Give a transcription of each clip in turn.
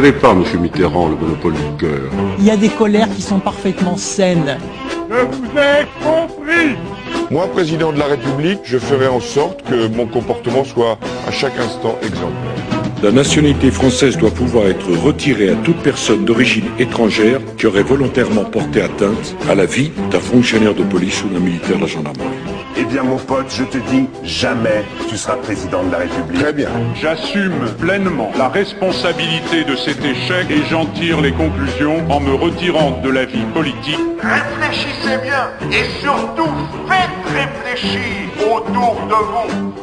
pas à M. Mitterrand le monopole du cœur. Il y a des colères qui sont parfaitement saines. Je vous ai compris Moi, président de la République, je ferai en sorte que mon comportement soit à chaque instant exemplaire. La nationalité française doit pouvoir être retirée à toute personne d'origine étrangère qui aurait volontairement porté atteinte à la vie d'un fonctionnaire de police ou d'un militaire de la gendarmerie. Eh bien, mon pote, je te dis, jamais tu seras président de la République. Très bien. J'assume pleinement la responsabilité de cet échec et j'en tire les conclusions en me retirant de la vie politique. Réfléchissez bien et surtout faites réfléchir autour de vous.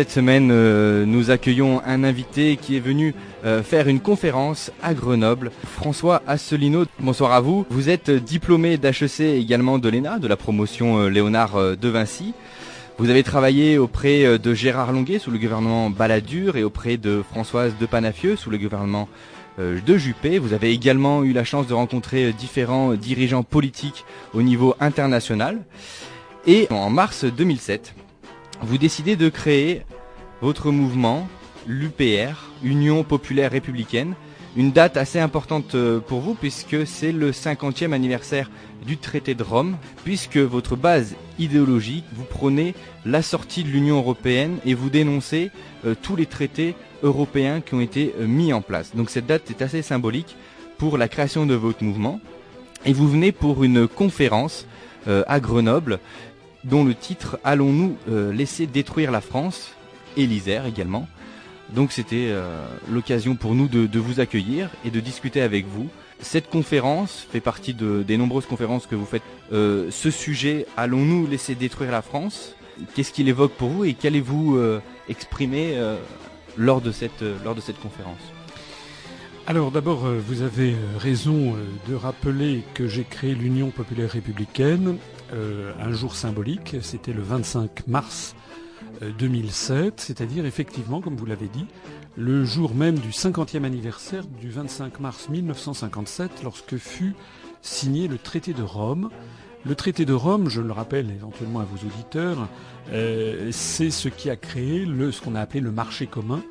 Cette semaine, euh, nous accueillons un invité qui est venu euh, faire une conférence à Grenoble, François Asselineau. Bonsoir à vous. Vous êtes diplômé d'HEC également de l'ENA, de la promotion euh, Léonard de Vinci. Vous avez travaillé auprès de Gérard Longuet sous le gouvernement Balladur et auprès de Françoise de Panafieux sous le gouvernement de Juppé. Vous avez également eu la chance de rencontrer différents dirigeants politiques au niveau international. Et en mars 2007, vous décidez de créer votre mouvement, l'UPR, Union Populaire Républicaine, une date assez importante euh, pour vous puisque c'est le 50e anniversaire du traité de Rome, puisque votre base idéologique, vous prenez la sortie de l'Union Européenne et vous dénoncez euh, tous les traités européens qui ont été euh, mis en place. Donc cette date est assez symbolique pour la création de votre mouvement. Et vous venez pour une conférence à Grenoble dont le titre Allons-nous euh, laisser détruire la France? Et l'Isère également. Donc c'était euh, l'occasion pour nous de, vous accueillir et de discuter avec vous. Cette conférence fait partie de, des nombreuses conférences que vous faites. Euh, ce sujet, allons-nous laisser détruire la France? Qu'est-ce qu'il évoque pour vous et qu'allez-vous euh, exprimer lors, de cette, lors de cette conférence? Alors d'abord, vous avez raison de rappeler que j'ai créé l'Union populaire républicaine euh, un jour symbolique, c'était le 25 mars euh, 2007, c'est-à-dire effectivement, comme vous l'avez dit, le jour même du 50e anniversaire du 25 mars 1957, lorsque fut signé le traité de Rome. Le traité de Rome, je le rappelle éventuellement à vos auditeurs, euh, c'est ce qui a créé ce qu'on a appelé le marché commun,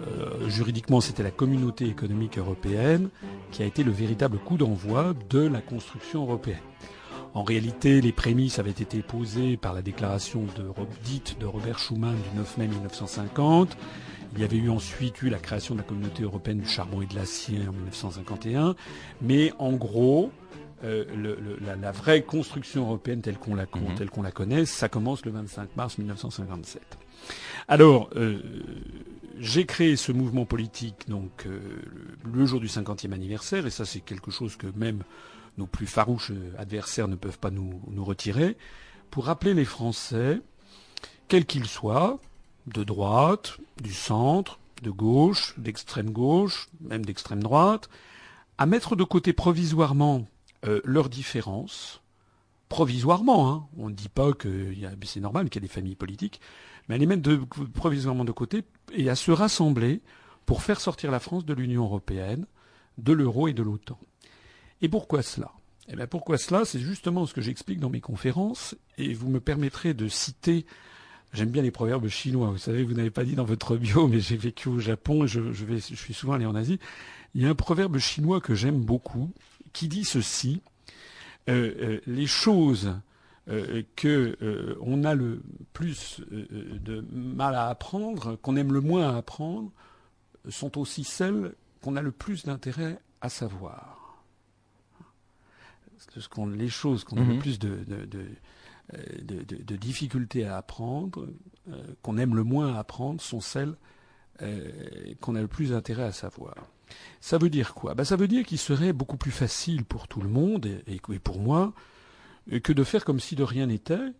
euh, juridiquement, c'était la communauté économique européenne qui a été le véritable coup d'envoi de la construction européenne. En réalité, les prémices avaient été posées par la déclaration de, dite de Robert Schuman du 9 mai 1950. Il y avait eu ensuite eu la création de la communauté européenne du charbon et de l'acier en 1951. Mais en gros, euh, le, le, la, la, vraie construction européenne telle qu'on la, mm -hmm. telle qu'on la connaît, ça commence le 25 mars 1957. Alors, euh, j'ai créé ce mouvement politique donc euh, le jour du 50e anniversaire, et ça c'est quelque chose que même nos plus farouches adversaires ne peuvent pas nous, nous retirer, pour rappeler les Français, quels qu'ils soient, de droite, du centre, de gauche, d'extrême gauche, même d'extrême droite, à mettre de côté provisoirement euh, leurs différences, provisoirement, hein, on ne dit pas que c'est normal qu'il y ait des familles politiques, mais à les mettre de, provisoirement de côté et à se rassembler pour faire sortir la France de l'Union européenne, de l'euro et de l'OTAN. Et pourquoi cela? Eh bien pourquoi cela? C'est justement ce que j'explique dans mes conférences, et vous me permettrez de citer J'aime bien les proverbes chinois. Vous savez, vous n'avez pas dit dans votre bio, mais j'ai vécu au Japon et je, suis souvent allé en Asie. Il y a un proverbe chinois que j'aime beaucoup qui dit ceci euh, euh, les choses euh, que on a le plus de mal à apprendre, qu'on aime le moins à apprendre, sont aussi celles qu'on a le plus d'intérêt à savoir. Ce qu'on, les choses qu'on a le plus de, de, de de, de, de, difficultés à apprendre, euh, qu'on aime le moins à apprendre, sont celles euh, qu'on a le plus intérêt à savoir. Ça veut dire quoi? Ben, Ça veut dire qu'il serait beaucoup plus facile pour tout le monde, et, et, pour moi, que de faire comme si de rien n'était,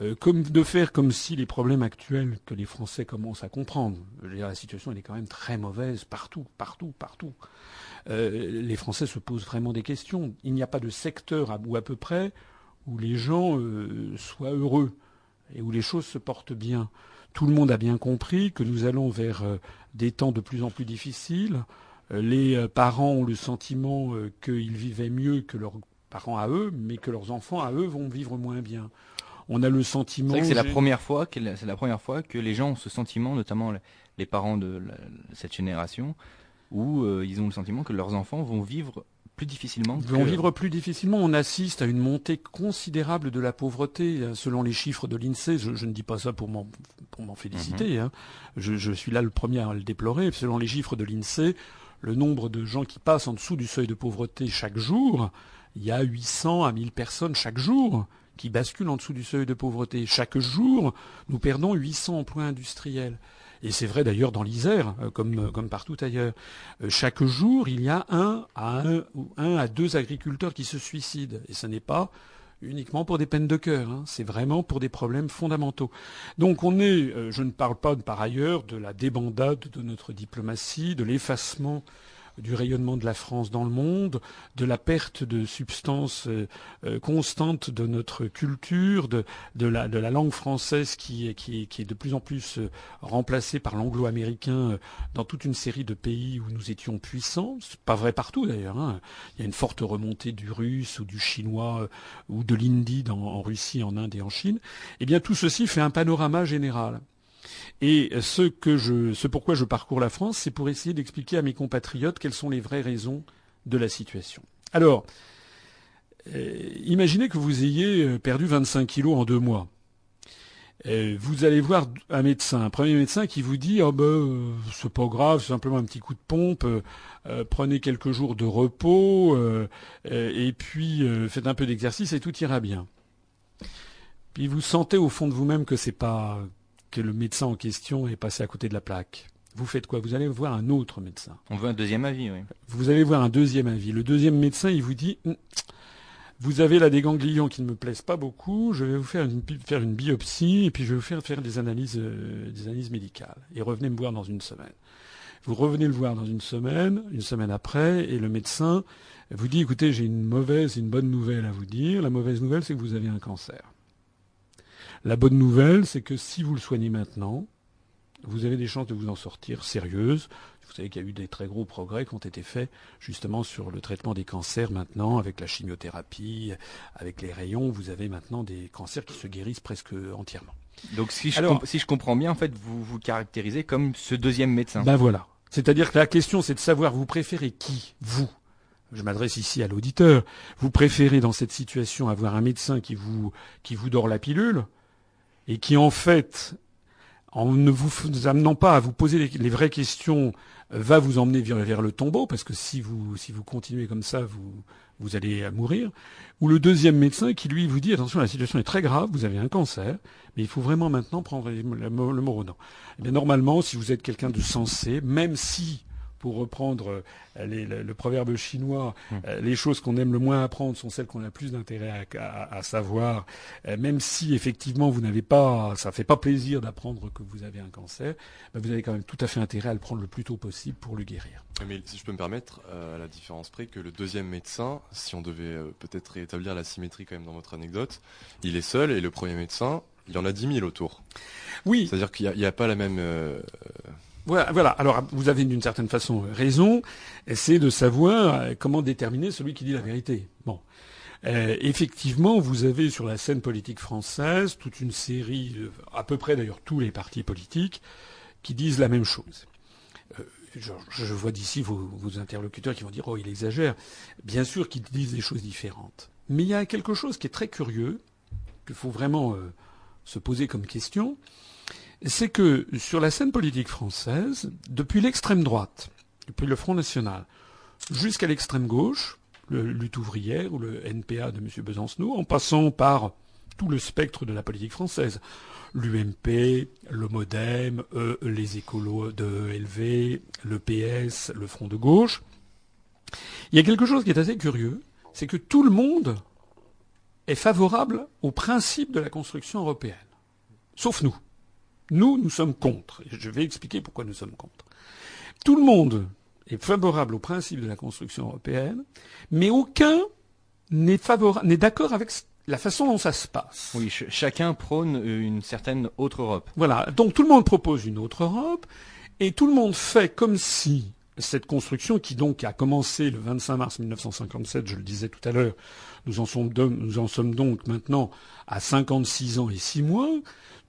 euh, comme de faire comme si les problèmes actuels que les Français commencent à comprendre, je veux dire, la situation elle est quand même très mauvaise partout, partout, partout. Les Français se posent vraiment des questions. Il n'y a pas de secteur à, ou à peu près où les gens euh, soient heureux et où les choses se portent bien. Tout le monde a bien compris que nous allons vers euh, des temps de plus en plus difficiles. Euh, les parents ont le sentiment qu'ils vivaient mieux que leurs parents à eux, mais que leurs enfants à eux vont vivre moins bien. On a le sentiment. C'est la première fois que c'est la première fois que les gens ont ce sentiment, notamment les parents de cette génération, où euh, ils ont le sentiment que leurs enfants vont vivre plus difficilement. Vont vivre plus difficilement. On assiste à une montée considérable de la pauvreté, hein, selon les chiffres de l'INSEE. Je, ne dis pas ça pour m'en pour m'en féliciter. Mhm. Hein. Je, je, suis là le premier à le déplorer. Selon les chiffres de l'INSEE, le nombre de gens qui passent en dessous du seuil de pauvreté chaque jour, il y a 800 à 1000 personnes chaque jour qui basculent en dessous du seuil de pauvreté. Chaque jour, nous perdons 800 emplois industriels. Et c'est vrai d'ailleurs dans l'Isère, euh, comme, euh, comme partout ailleurs. Euh, chaque jour, il y a un à un ou un à deux agriculteurs qui se suicident. Et ce n'est pas uniquement pour des peines de cœur, hein. c'est vraiment pour des problèmes fondamentaux. Donc on est, je ne parle pas par ailleurs de la débandade de notre diplomatie, de l'effacement du rayonnement de la France dans le monde, de la perte de substance euh, euh, constante de notre culture, de, la, langue française qui, est de plus en plus euh, remplacée par l'anglo-américain dans toute une série de pays où nous étions puissants. C'est pas vrai partout d'ailleurs. Hein. Il y a une forte remontée du russe ou du chinois ou de l'hindi en Russie, en Inde et en Chine. Eh bien tout ceci fait un panorama général. Et ce que je, ce pourquoi je parcours la France, c'est pour essayer d'expliquer à mes compatriotes quelles sont les vraies raisons de la situation. Alors, euh, imaginez que vous ayez euh, perdu 25 kilos en deux mois. Euh, vous allez voir un médecin, un premier médecin qui vous dit oh ben c'est pas grave, c'est simplement un petit coup de pompe, prenez quelques jours de repos et puis faites un peu d'exercice et tout ira bien. Puis vous sentez au fond de vous-même que c'est pas que le médecin en question est passé à côté de la plaque. Vous faites quoi? Vous allez voir un autre médecin. On veut un deuxième avis, oui. Vous allez voir un deuxième avis. Le deuxième médecin, il vous dit Vous avez là des ganglions qui ne me plaisent pas beaucoup, je vais vous faire une, faire une biopsie et puis je vais vous faire faire des analyses, euh, des analyses médicales. Et revenez me voir dans une semaine. Vous revenez le voir dans une semaine, une semaine après, et le médecin vous dit Écoutez, j'ai une mauvaise et une bonne nouvelle à vous dire. La mauvaise nouvelle, c'est que vous avez un cancer. La bonne nouvelle, c'est que si vous le soignez maintenant, vous avez des chances de vous en sortir sérieuses. Vous savez qu'il y a eu des très gros progrès qui ont été faits justement sur le traitement des cancers maintenant, avec la chimiothérapie, avec les rayons. Vous avez maintenant des cancers qui se guérissent presque entièrement. Donc si je, si je comprends bien, en fait, vous vous caractérisez comme ce deuxième médecin. Ben voilà. C'est-à-dire que la question, c'est de savoir, vous préférez qui Vous? Je m'adresse ici à l'auditeur. Vous préférez dans cette situation avoir un médecin qui vous, qui vous dort la pilule et qui en fait, en ne vous amenant pas à vous poser les, vraies questions, euh, va vous emmener vers, le tombeau, parce que si vous, continuez comme ça, vous, allez mourir. Ou le deuxième médecin qui lui vous dit, attention, la situation est très grave, vous avez un cancer, mais il faut vraiment maintenant prendre le, le, le Eh normalement, si vous êtes quelqu'un de sensé, même si pour reprendre euh, le, proverbe chinois, hmm. euh, les choses qu'on aime le moins apprendre sont celles qu'on a le plus d'intérêt à, savoir. Euh, même si effectivement vous n'avez pas, ça fait pas plaisir d'apprendre que vous avez un cancer, ben, vous avez quand même tout à fait intérêt à le prendre le plus tôt possible pour le guérir. Mais si je peux me permettre, à la différence près que le deuxième médecin, si on devait peut-être rétablir la symétrie quand même dans votre anecdote, il est seul et le premier médecin, il y en a 10 000 autour. Oui. C'est-à-dire qu'il n'y a, pas la même voilà, Alors, vous avez d'une certaine façon raison. C'est de savoir euh, comment déterminer celui qui dit la vérité. Bon. Euh, effectivement, vous avez sur la scène politique française toute une série, à peu près d'ailleurs tous les partis politiques, qui disent la même chose. Euh, je, vois d'ici vos, interlocuteurs qui vont dire oh il exagère. Bien sûr qu'ils disent des choses différentes. Mais il y a quelque chose qui est très curieux, qu'il faut vraiment se poser comme question, c'est que sur la scène politique française, depuis l'extrême droite, depuis le Front National, jusqu'à l'extrême gauche, le lutte ouvrière ou le NPA de M. Besancenot, en passant par tout le spectre de la politique française, l'UMP, le MoDem, euh, les écolos de LV, le PS, le Front de gauche, il y a quelque chose qui est assez curieux, c'est que tout le monde est favorable au principe de la construction européenne, sauf nous. Nous, nous sommes contre. Et je vais expliquer pourquoi nous sommes contre. Tout le monde est favorable au principe de la construction européenne, mais aucun n'est n'est d'accord avec la façon dont ça se passe. Oui, chacun prône une certaine autre Europe. Voilà. Donc tout le monde propose une autre Europe, et tout le monde fait comme si cette construction qui donc a commencé le 25 mars 1957, je le disais tout à l'heure, nous en, sommes nous en sommes donc maintenant à 56 ans et 6 mois,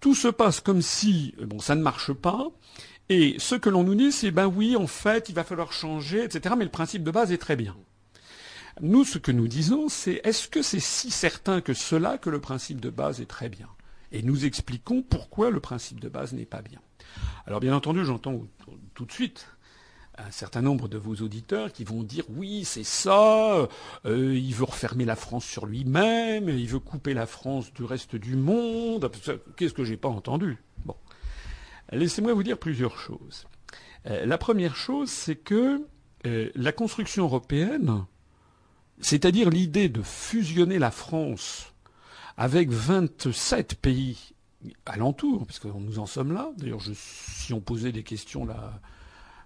tout se passe comme si, bon, ça ne marche pas, et ce que l'on nous dit, c'est ben oui, en fait, il va falloir changer, etc. Mais le principe de base est très bien. Nous, ce que nous disons, c'est est-ce que c'est si certain que cela que le principe de base est très bien? Et nous expliquons pourquoi le principe de base n'est pas bien. Alors bien entendu, j'entends tout de suite un certain nombre de vos auditeurs qui vont dire oui, c'est ça, euh, il veut refermer la France sur lui-même, il veut couper la France du reste du monde. Qu'est-ce que j'ai pas entendu? Bon. Laissez-moi vous dire plusieurs choses. Euh, la première chose, c'est que euh, la construction européenne, c'est-à-dire l'idée de fusionner la France avec 27 pays alentours, parce que nous en sommes là. D'ailleurs, si on posait des questions là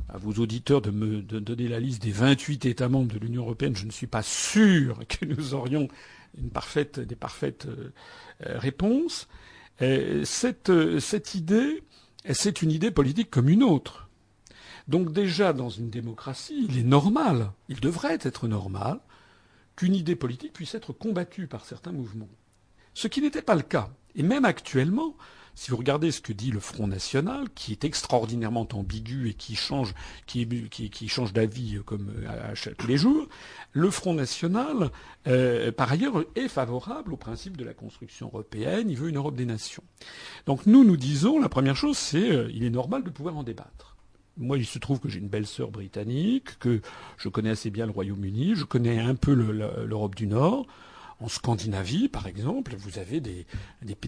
à vos auditeurs de me donner la liste des 28 États membres de l'Union européenne, je ne suis pas sûr que nous aurions une parfaite, des parfaites euh, réponses. cette, cette idée c'est une idée politique comme une autre. Donc déjà, dans une démocratie, il est normal, il devrait être normal, qu'une idée politique puisse être combattue par certains mouvements. Ce qui n'était pas le cas. Et même actuellement, si vous regardez ce que dit le Front National, qui est extraordinairement ambigu et qui change, d'avis comme à, tous les jours, le Front National, euh, par ailleurs, est favorable au principe de la construction européenne. Il veut une Europe des nations. Donc nous, nous disons, la première chose, c'est euh, il est normal de pouvoir en débattre. Moi, il se trouve que j'ai une belle sœur britannique, que je connais assez bien le Royaume-Uni, je connais un peu l'Europe du Nord. En Scandinavie, par exemple, vous avez des,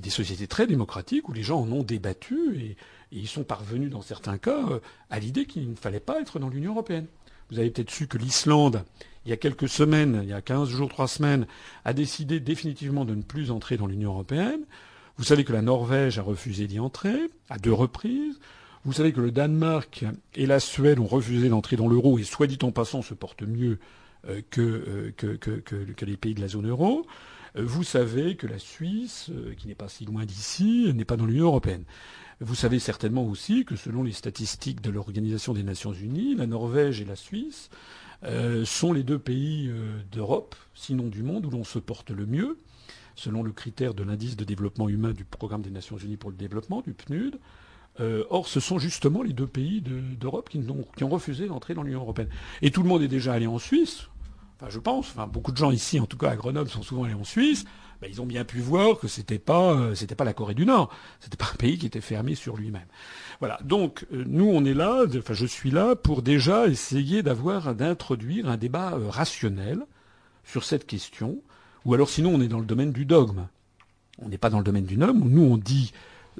sociétés très démocratiques où les gens en ont débattu et, ils sont parvenus, dans certains cas, euh, à l'idée qu'il ne fallait pas être dans l'Union européenne. Vous avez peut-être su que l'Islande, il y a quelques semaines, il y a 15 jours, 3 semaines, a décidé définitivement de ne plus entrer dans l'Union européenne. Vous savez que la Norvège a refusé d'y entrer à deux reprises. Vous savez que le Danemark et la Suède ont refusé d'entrer dans l'euro et, soit dit en passant, se portent mieux euh, euh, que, les pays de la zone euro. Euh, vous savez que la Suisse, qui n'est pas si loin d'ici, n'est pas dans l'Union européenne. Vous savez certainement aussi que selon les statistiques de l'Organisation des Nations Unies, la Norvège et la Suisse sont les deux pays d'Europe, sinon du monde, où l'on se porte le mieux, selon le critère de l'indice de développement humain du Programme des Nations Unies pour le développement, du PNUD. Or, ce sont justement les deux pays d'Europe qui, qui, ont refusé d'entrer dans l'Union européenne. Et tout le monde est déjà allé en Suisse, enfin je pense, enfin beaucoup de gens ici, en tout cas à Grenoble, sont souvent allés en Suisse. Ben, ils ont bien pu voir que c'était pas euh, c'était pas la Corée du Nord, c'était pas un pays qui était fermé sur lui-même. Voilà. Donc euh, nous on est là, enfin je suis là pour déjà essayer d'avoir d'introduire un débat euh, rationnel sur cette question, ou alors sinon on est dans le domaine du dogme. On n'est pas dans le domaine du dogme. Nous on dit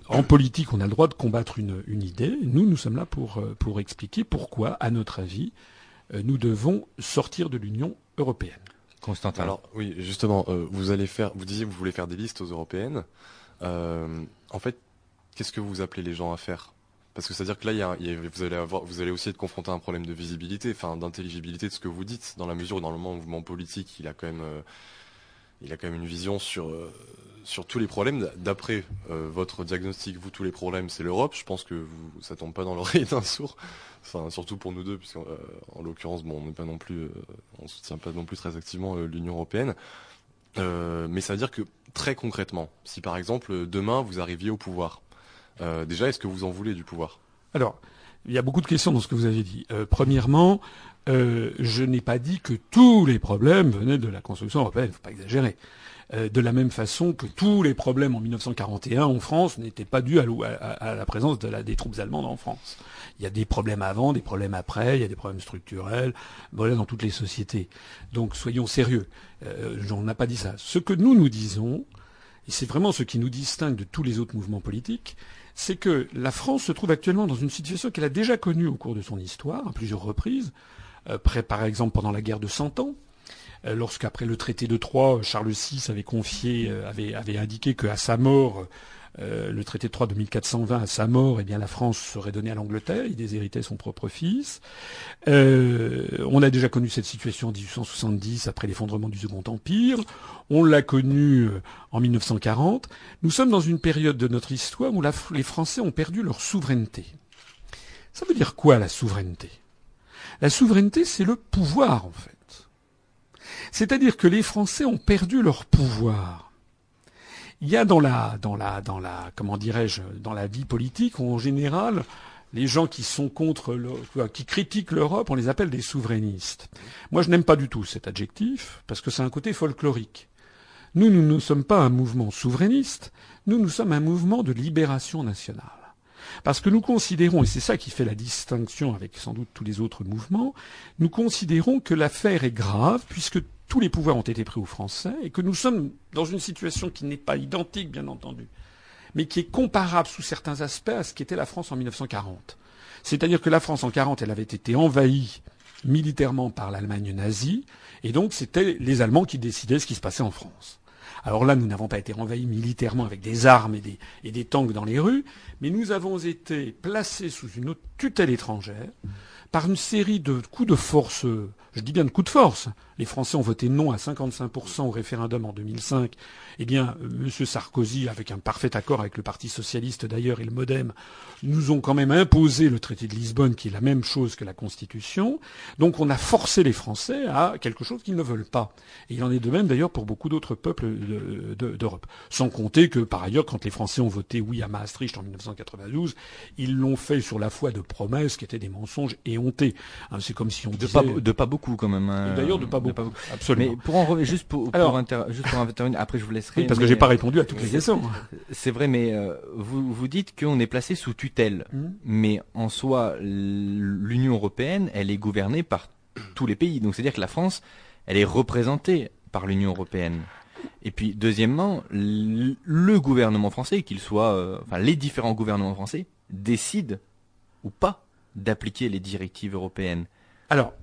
en politique on a le droit de combattre une, une idée. Nous nous sommes là pour pour expliquer pourquoi, à notre avis, nous devons sortir de l'Union européenne. Constantin. Alors oui, justement, euh, vous allez faire, vous disiez que vous voulez faire des listes aux européennes. Euh, en fait, qu'est-ce que vous appelez les gens à faire? Parce que c'est-à-dire que là, vous allez avoir, vous allez aussi être confronté à un problème de visibilité, enfin d'intelligibilité de ce que vous dites, dans la mesure où dans le mouvement politique, il a quand même, euh, il a quand même une vision sur sur tous les problèmes. D'après votre diagnostic, vous tous les problèmes, c'est l'Europe. Je pense que vous, ça tombe pas dans l'oreille d'un sourd surtout pour nous deux, puisqu'en euh, l'occurrence, bon, on n'est pas non plus, euh, soutient pas non plus très activement euh, l'Union européenne. mais ça veut dire que très concrètement, si par exemple demain vous arriviez au pouvoir, déjà, est-ce que vous en voulez du pouvoir? Alors, il y a beaucoup de questions dans ce que vous avez dit. premièrement, je n'ai pas dit que tous les problèmes venaient de la construction européenne. Il ne faut pas exagérer. Euh, de la même façon que tous les problèmes en 1941 en France n'étaient pas dus à, la présence des troupes allemandes en France. Il y a des problèmes avant, des problèmes après, il y a des problèmes structurels, voilà dans toutes les sociétés. Donc soyons sérieux. Euh, on n'a pas dit ça. Ce que nous nous disons, et c'est vraiment ce qui nous distingue de tous les autres mouvements politiques, c'est que la France se trouve actuellement dans une situation qu'elle a déjà connue au cours de son histoire, à plusieurs reprises, euh, par exemple pendant la guerre de Cent Ans, lorsqu'après le traité de Troyes, Charles VI avait confié, euh, avait, indiqué qu'à sa mort, euh, le traité de Troyes de 1420, à sa mort, eh bien la France serait donnée à l'Angleterre, il déshéritait son propre fils. on a déjà connu cette situation en 1870 après l'effondrement du Second Empire. On l'a connu en 1940. Nous sommes dans une période de notre histoire où les Français ont perdu leur souveraineté. Ça veut dire quoi la souveraineté? La souveraineté, c'est le pouvoir, en fait. C'est-à-dire que les Français ont perdu leur pouvoir. Il y a dans la, dans la, dans la, comment dirais-je, dans la vie politique, en général, les gens qui sont contre, qui critiquent l'Europe, on les appelle des souverainistes. Moi, je n'aime pas du tout cet adjectif, parce que c'est un côté folklorique. Nous, nous ne sommes pas un mouvement souverainiste, nous, nous sommes un mouvement de libération nationale. Parce que nous considérons, et c'est ça qui fait la distinction avec sans doute tous les autres mouvements, nous considérons que l'affaire est grave, puisque tous les pouvoirs ont été pris aux Français, et que nous sommes dans une situation qui n'est pas identique, bien entendu, mais qui est comparable sous certains aspects à ce qu'était la France en 1940. C'est-à-dire que la France en 40, elle avait été envahie militairement par l'Allemagne nazie, et donc c'était les Allemands qui décidaient ce qui se passait en France. Alors là, nous n'avons pas été envahis militairement avec des armes et des, et des tanks dans les rues, mais nous avons été placés sous une tutelle étrangère par une série de coups de force, je dis bien de coups de force. Les Français ont voté non à 55% au référendum en 2005. Eh bien, M. Sarkozy, avec un parfait accord avec le Parti socialiste d'ailleurs et le MoDem, nous ont quand même imposé le traité de Lisbonne, qui est la même chose que la Constitution. Donc on a forcé les Français à quelque chose qu'ils ne veulent pas. Et il en est de même d'ailleurs pour beaucoup d'autres peuples d'Europe. Sans compter que, par ailleurs, quand les Français ont voté oui à Maastricht en 1992, ils l'ont fait sur la foi de promesses qui étaient des mensonges éhontés. Hein, c'est comme si on de disait... Pas, de pas beaucoup quand même. Hein. D'ailleurs, de pas beaucoup. Absolument. Mais pour en revenir, juste pour, pour, juste pour intervenir, après je vous laisserai. Oui, parce que j'ai pas répondu à toutes les questions. C'est vrai, mais euh, vous, vous dites qu'on est placé sous tutelle. Mmh. Mais en soi, l'Union européenne, elle est gouvernée par tous les pays. Donc c'est-à-dire que la France, elle est représentée par l'Union européenne. Et puis deuxièmement, le gouvernement français, qu'il soit, euh, enfin les différents gouvernements français, décident ou pas d'appliquer les directives européennes. Alors,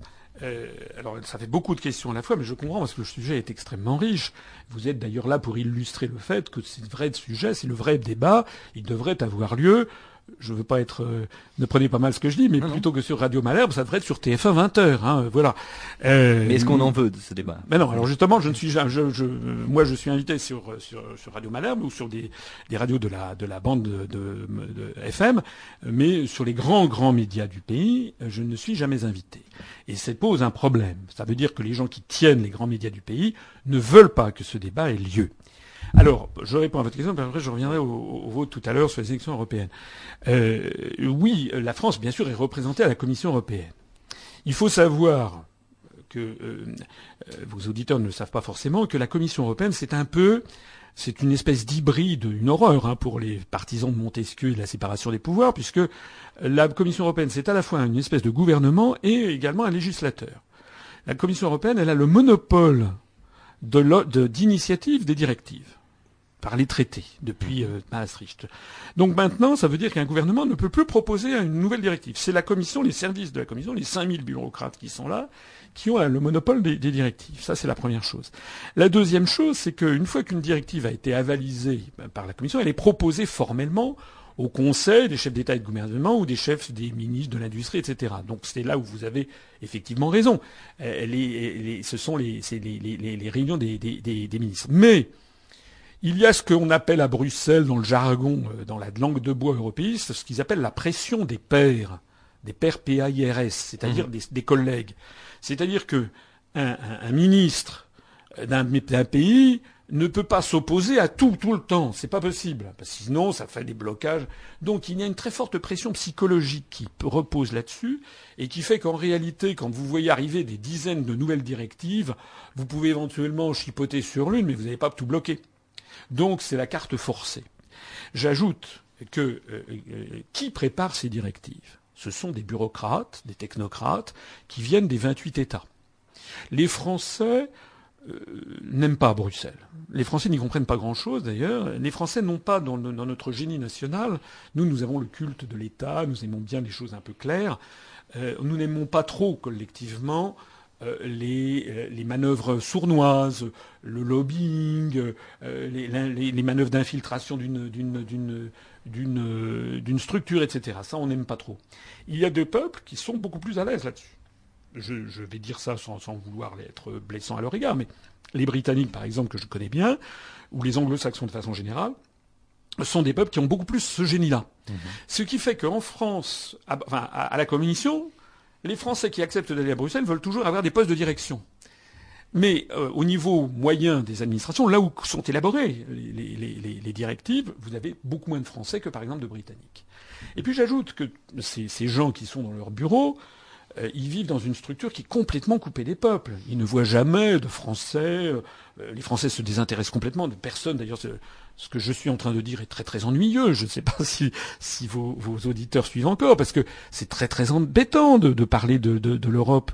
euh, alors, ça fait beaucoup de questions à la fois, mais je comprends parce que le sujet est extrêmement riche. Vous êtes d'ailleurs là pour illustrer le fait que c'est le vrai sujet, c'est le vrai débat. Il devrait avoir lieu je veux pas être, euh, ne prenez pas mal ce que je dis, mais plutôt que sur Radio Malherbe, ça devrait être sur TF1 20 h hein, voilà. Euh, mais est-ce qu'on en veut de ce débat? Mais non. Alors justement, je ne suis, je, je, moi, je suis invité sur, sur, sur Radio Malherbe ou sur des, des radios de la de la bande de, de, de, FM, mais sur les grands grands médias du pays, je ne suis jamais invité. Et ça pose un problème. Ça veut dire que les gens qui tiennent les grands médias du pays ne veulent pas que ce débat ait lieu. Alors, je réponds à votre question, puis après je reviendrai au, au vote tout à l'heure sur les élections européennes. Euh, oui, la France, bien sûr, est représentée à la Commission européenne. Il faut savoir que euh, euh, vos auditeurs ne le savent pas forcément que la Commission européenne, c'est un peu, c'est une espèce d'hybride, une horreur hein, pour les partisans de Montesquieu et de la séparation des pouvoirs, puisque la Commission européenne, c'est à la fois une espèce de gouvernement et également un législateur. La Commission européenne, elle a le monopole d'initiative de, des directives par les traités depuis euh, Maastricht. Donc maintenant, ça veut dire qu'un gouvernement ne peut plus proposer une nouvelle directive. C'est la commission, les services de la commission, les 5000 bureaucrates qui sont là, qui ont le monopole des, directives. Ça, c'est la première chose. La deuxième chose, c'est qu'une fois qu'une directive a été avalisée ben, par la commission, elle est proposée formellement au Conseil des chefs d'État et de gouvernement ou des chefs des ministres de l'industrie, etc. Donc c'est là où vous avez effectivement raison. Euh, ce sont les, les réunions des, des ministres. Mais il y a ce qu'on appelle à Bruxelles, dans le jargon, euh, dans la langue de bois européiste, ce qu'ils appellent la pression des pairs, des pairs PAIRS, c'est-à-dire mmh. des, collègues. C'est-à-dire que un, ministre d'un pays ne peut pas s'opposer à tout tout le temps. C'est pas possible. Parce que sinon, ça fait des blocages. Donc, il y a une très forte pression psychologique qui repose là-dessus et qui fait qu'en réalité, quand vous voyez arriver des dizaines de nouvelles directives, vous pouvez éventuellement chipoter sur l'une, mais vous n'avez pas tout bloqué. Donc c'est la carte forcée. J'ajoute que euh, euh, qui prépare ces directives? Ce sont des bureaucrates, des technocrates, qui viennent des 28 États. Les Français euh, n'aiment pas Bruxelles. Les Français n'y comprennent pas grand-chose d'ailleurs. Les Français n'ont pas dans, notre génie national, nous nous avons le culte de l'État, nous aimons bien les choses un peu claires, nous n'aimons pas trop collectivement les, euh, les, manœuvres sournoises, le lobbying, euh, les, les, manœuvres d'infiltration d'une structure, etc. Ça, on n'aime pas trop. Il y a des peuples qui sont beaucoup plus à l'aise là-dessus. Je, je, vais dire ça sans, sans, vouloir être blessant à leur égard, mais les Britanniques, par exemple, que je connais bien, ou les Anglo-Saxons de façon générale, sont des peuples qui ont beaucoup plus ce génie-là. Mmh. Ce qui fait qu'en France, à, enfin, à la Commission, les Français qui acceptent d'aller à Bruxelles veulent toujours avoir des postes de direction. Mais euh, au niveau moyen des administrations, là où sont élaborées les, directives, vous avez beaucoup moins de Français que par exemple de Britanniques. Et puis j'ajoute que ces, ces, gens qui sont dans leur bureau, euh, ils vivent dans une structure qui est complètement coupée des peuples. Ils ne voient jamais de Français. Euh, les Français se désintéressent complètement de personne. D'ailleurs, ce que je suis en train de dire est très très ennuyeux. Je ne sais pas si, si vos, vos, auditeurs suivent encore, parce que c'est très très embêtant de, de parler de, de, de l'Europe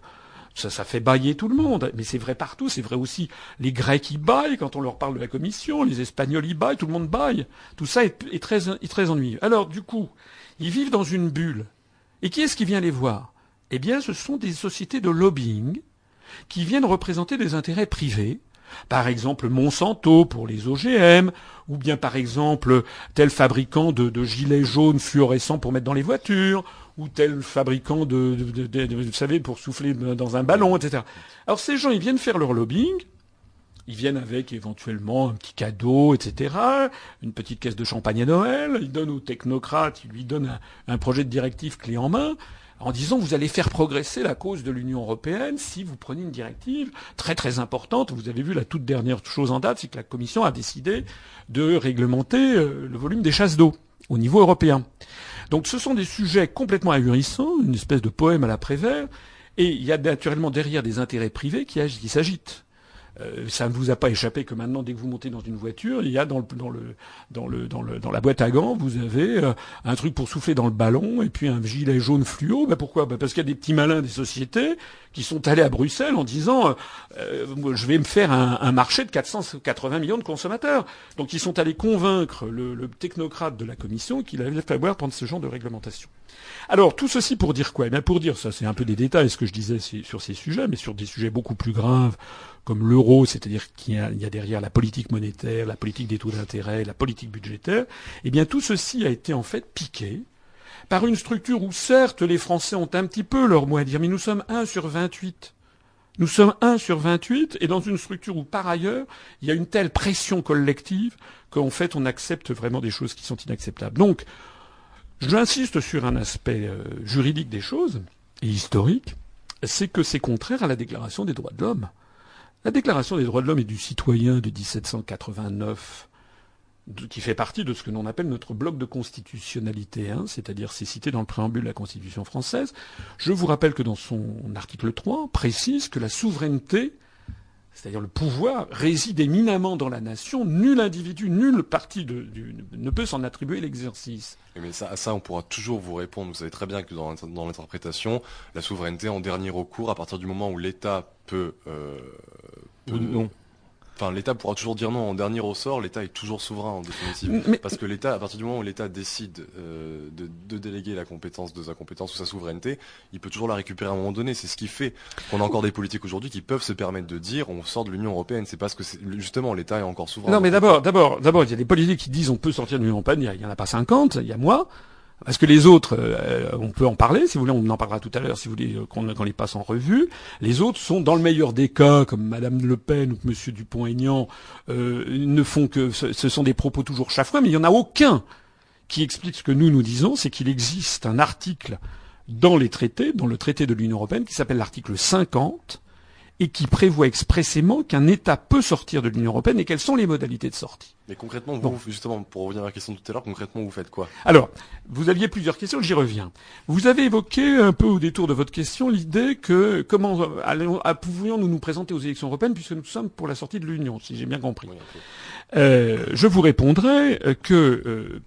ça, ça fait bailler tout le monde. Mais c'est vrai partout. C'est vrai aussi. Les Grecs, ils baillent quand on leur parle de la Commission. Les Espagnols, ils baillent. Tout le monde baille. Tout ça est, très, est très ennuyeux. Alors, du coup, ils vivent dans une bulle. Et qui est-ce qui vient les voir? Eh bien, ce sont des sociétés de lobbying qui viennent représenter des intérêts privés. Par exemple, Monsanto pour les OGM, ou bien par exemple tel fabricant de, gilets jaunes fluorescents pour mettre dans les voitures, ou tel fabricant de, vous savez, pour souffler dans un ballon, etc. Alors ces gens, ils viennent faire leur lobbying, ils viennent avec éventuellement un petit cadeau, etc., une petite caisse de champagne à Noël, ils donnent aux technocrates, ils lui donnent un, projet de directive clé en main, en disant vous allez faire progresser la cause de l'Union européenne si vous prenez une directive très très importante. Vous avez vu la toute dernière chose en date, c'est que la Commission a décidé de réglementer euh, le volume des chasses d'eau au niveau européen. Donc ce sont des sujets complètement ahurissants, une espèce de poème à la Prévert, et il y a naturellement derrière des intérêts privés qui, qui s'agitent. Euh, ça ne vous a pas échappé que maintenant, dès que vous montez dans une voiture, il y a dans le dans le dans le dans, le, dans la boîte à gants, vous avez euh, un truc pour souffler dans le ballon et puis un gilet jaune fluo. Ben pourquoi? Ben Parce qu'il y a des petits malins des sociétés qui sont allés à Bruxelles en disant euh, je vais me faire un, un, marché de 480 millions de consommateurs. Donc ils sont allés convaincre le, le technocrate de la Commission qu'il allait falloir prendre ce genre de réglementation. Alors tout ceci pour dire quoi? Eh bien pour dire ça, c'est un peu des détails ce que je disais sur ces sujets, mais sur des sujets beaucoup plus graves comme l'euro, c'est-à-dire qu'il y, a derrière la politique monétaire, la politique des taux d'intérêt, la politique budgétaire, eh bien tout ceci a été en fait piqué par une structure où certes les Français ont un petit peu leur mot à dire, mais nous sommes 1 sur 28. Nous sommes 1 sur 28 et dans une structure où par ailleurs il y a une telle pression collective qu'en fait on accepte vraiment des choses qui sont inacceptables. Donc j'insiste sur un aspect euh, juridique des choses et historique, c'est que c'est contraire à la déclaration des droits de l'homme. La Déclaration des droits de l'homme et du citoyen de 1789, qui fait partie de ce que l'on appelle notre bloc de constitutionnalité, hein, c'est-à-dire c'est cité dans le préambule de la Constitution française, je vous rappelle que dans son article 3, précise que la souveraineté c'est-à-dire le pouvoir, réside éminemment dans la nation. Nul individu, nul parti ne peut s'en attribuer l'exercice. Mais ça, à ça, on pourra toujours vous répondre. Vous savez très bien que dans, l'interprétation, la souveraineté en dernier recours, à partir du moment où l'État peut, euh, peut non. Enfin, l'État pourra toujours dire non. En dernier ressort, l'État est toujours souverain en définitive. Parce que l'État, à partir du moment où l'État décide euh, de, déléguer la compétence de sa compétence ou sa souveraineté, il peut toujours la récupérer à un moment donné. C'est ce qui fait qu'on a encore des politiques aujourd'hui qui peuvent se permettre de dire on sort de l'Union européenne. C'est parce que justement l'État est encore souverain. Non, mais d'abord, d'abord, d'abord, il y a des politiques qui disent on peut sortir de l'Union européenne. Il y, en a pas 50. Il y a moi. Parce que les autres, euh, on peut en parler, si vous voulez, on en parlera tout à l'heure, si vous voulez, qu'on les passe en revue. Les autres sont, dans le meilleur des cas, comme Madame Le Pen ou Monsieur Dupont-Aignan, euh, ne font que, ce, sont des propos toujours chafouins, mais il n'y en a aucun qui explique ce que nous nous disons, c'est qu'il existe un article dans les traités, dans le traité de l'Union européenne, qui s'appelle l'article 50, et qui prévoit expressément qu'un État peut sortir de l'Union européenne et quelles sont les modalités de sortie. Mais concrètement, vous, justement, pour revenir à la question de tout à l'heure, concrètement, vous faites quoi? Alors, vous aviez plusieurs questions, j'y reviens. Vous avez évoqué un peu au détour de votre question l'idée que comment pouvions-nous nous présenter aux élections européennes puisque nous sommes pour la sortie de l'Union, si j'ai bien compris. euh, je vous répondrai que, euh,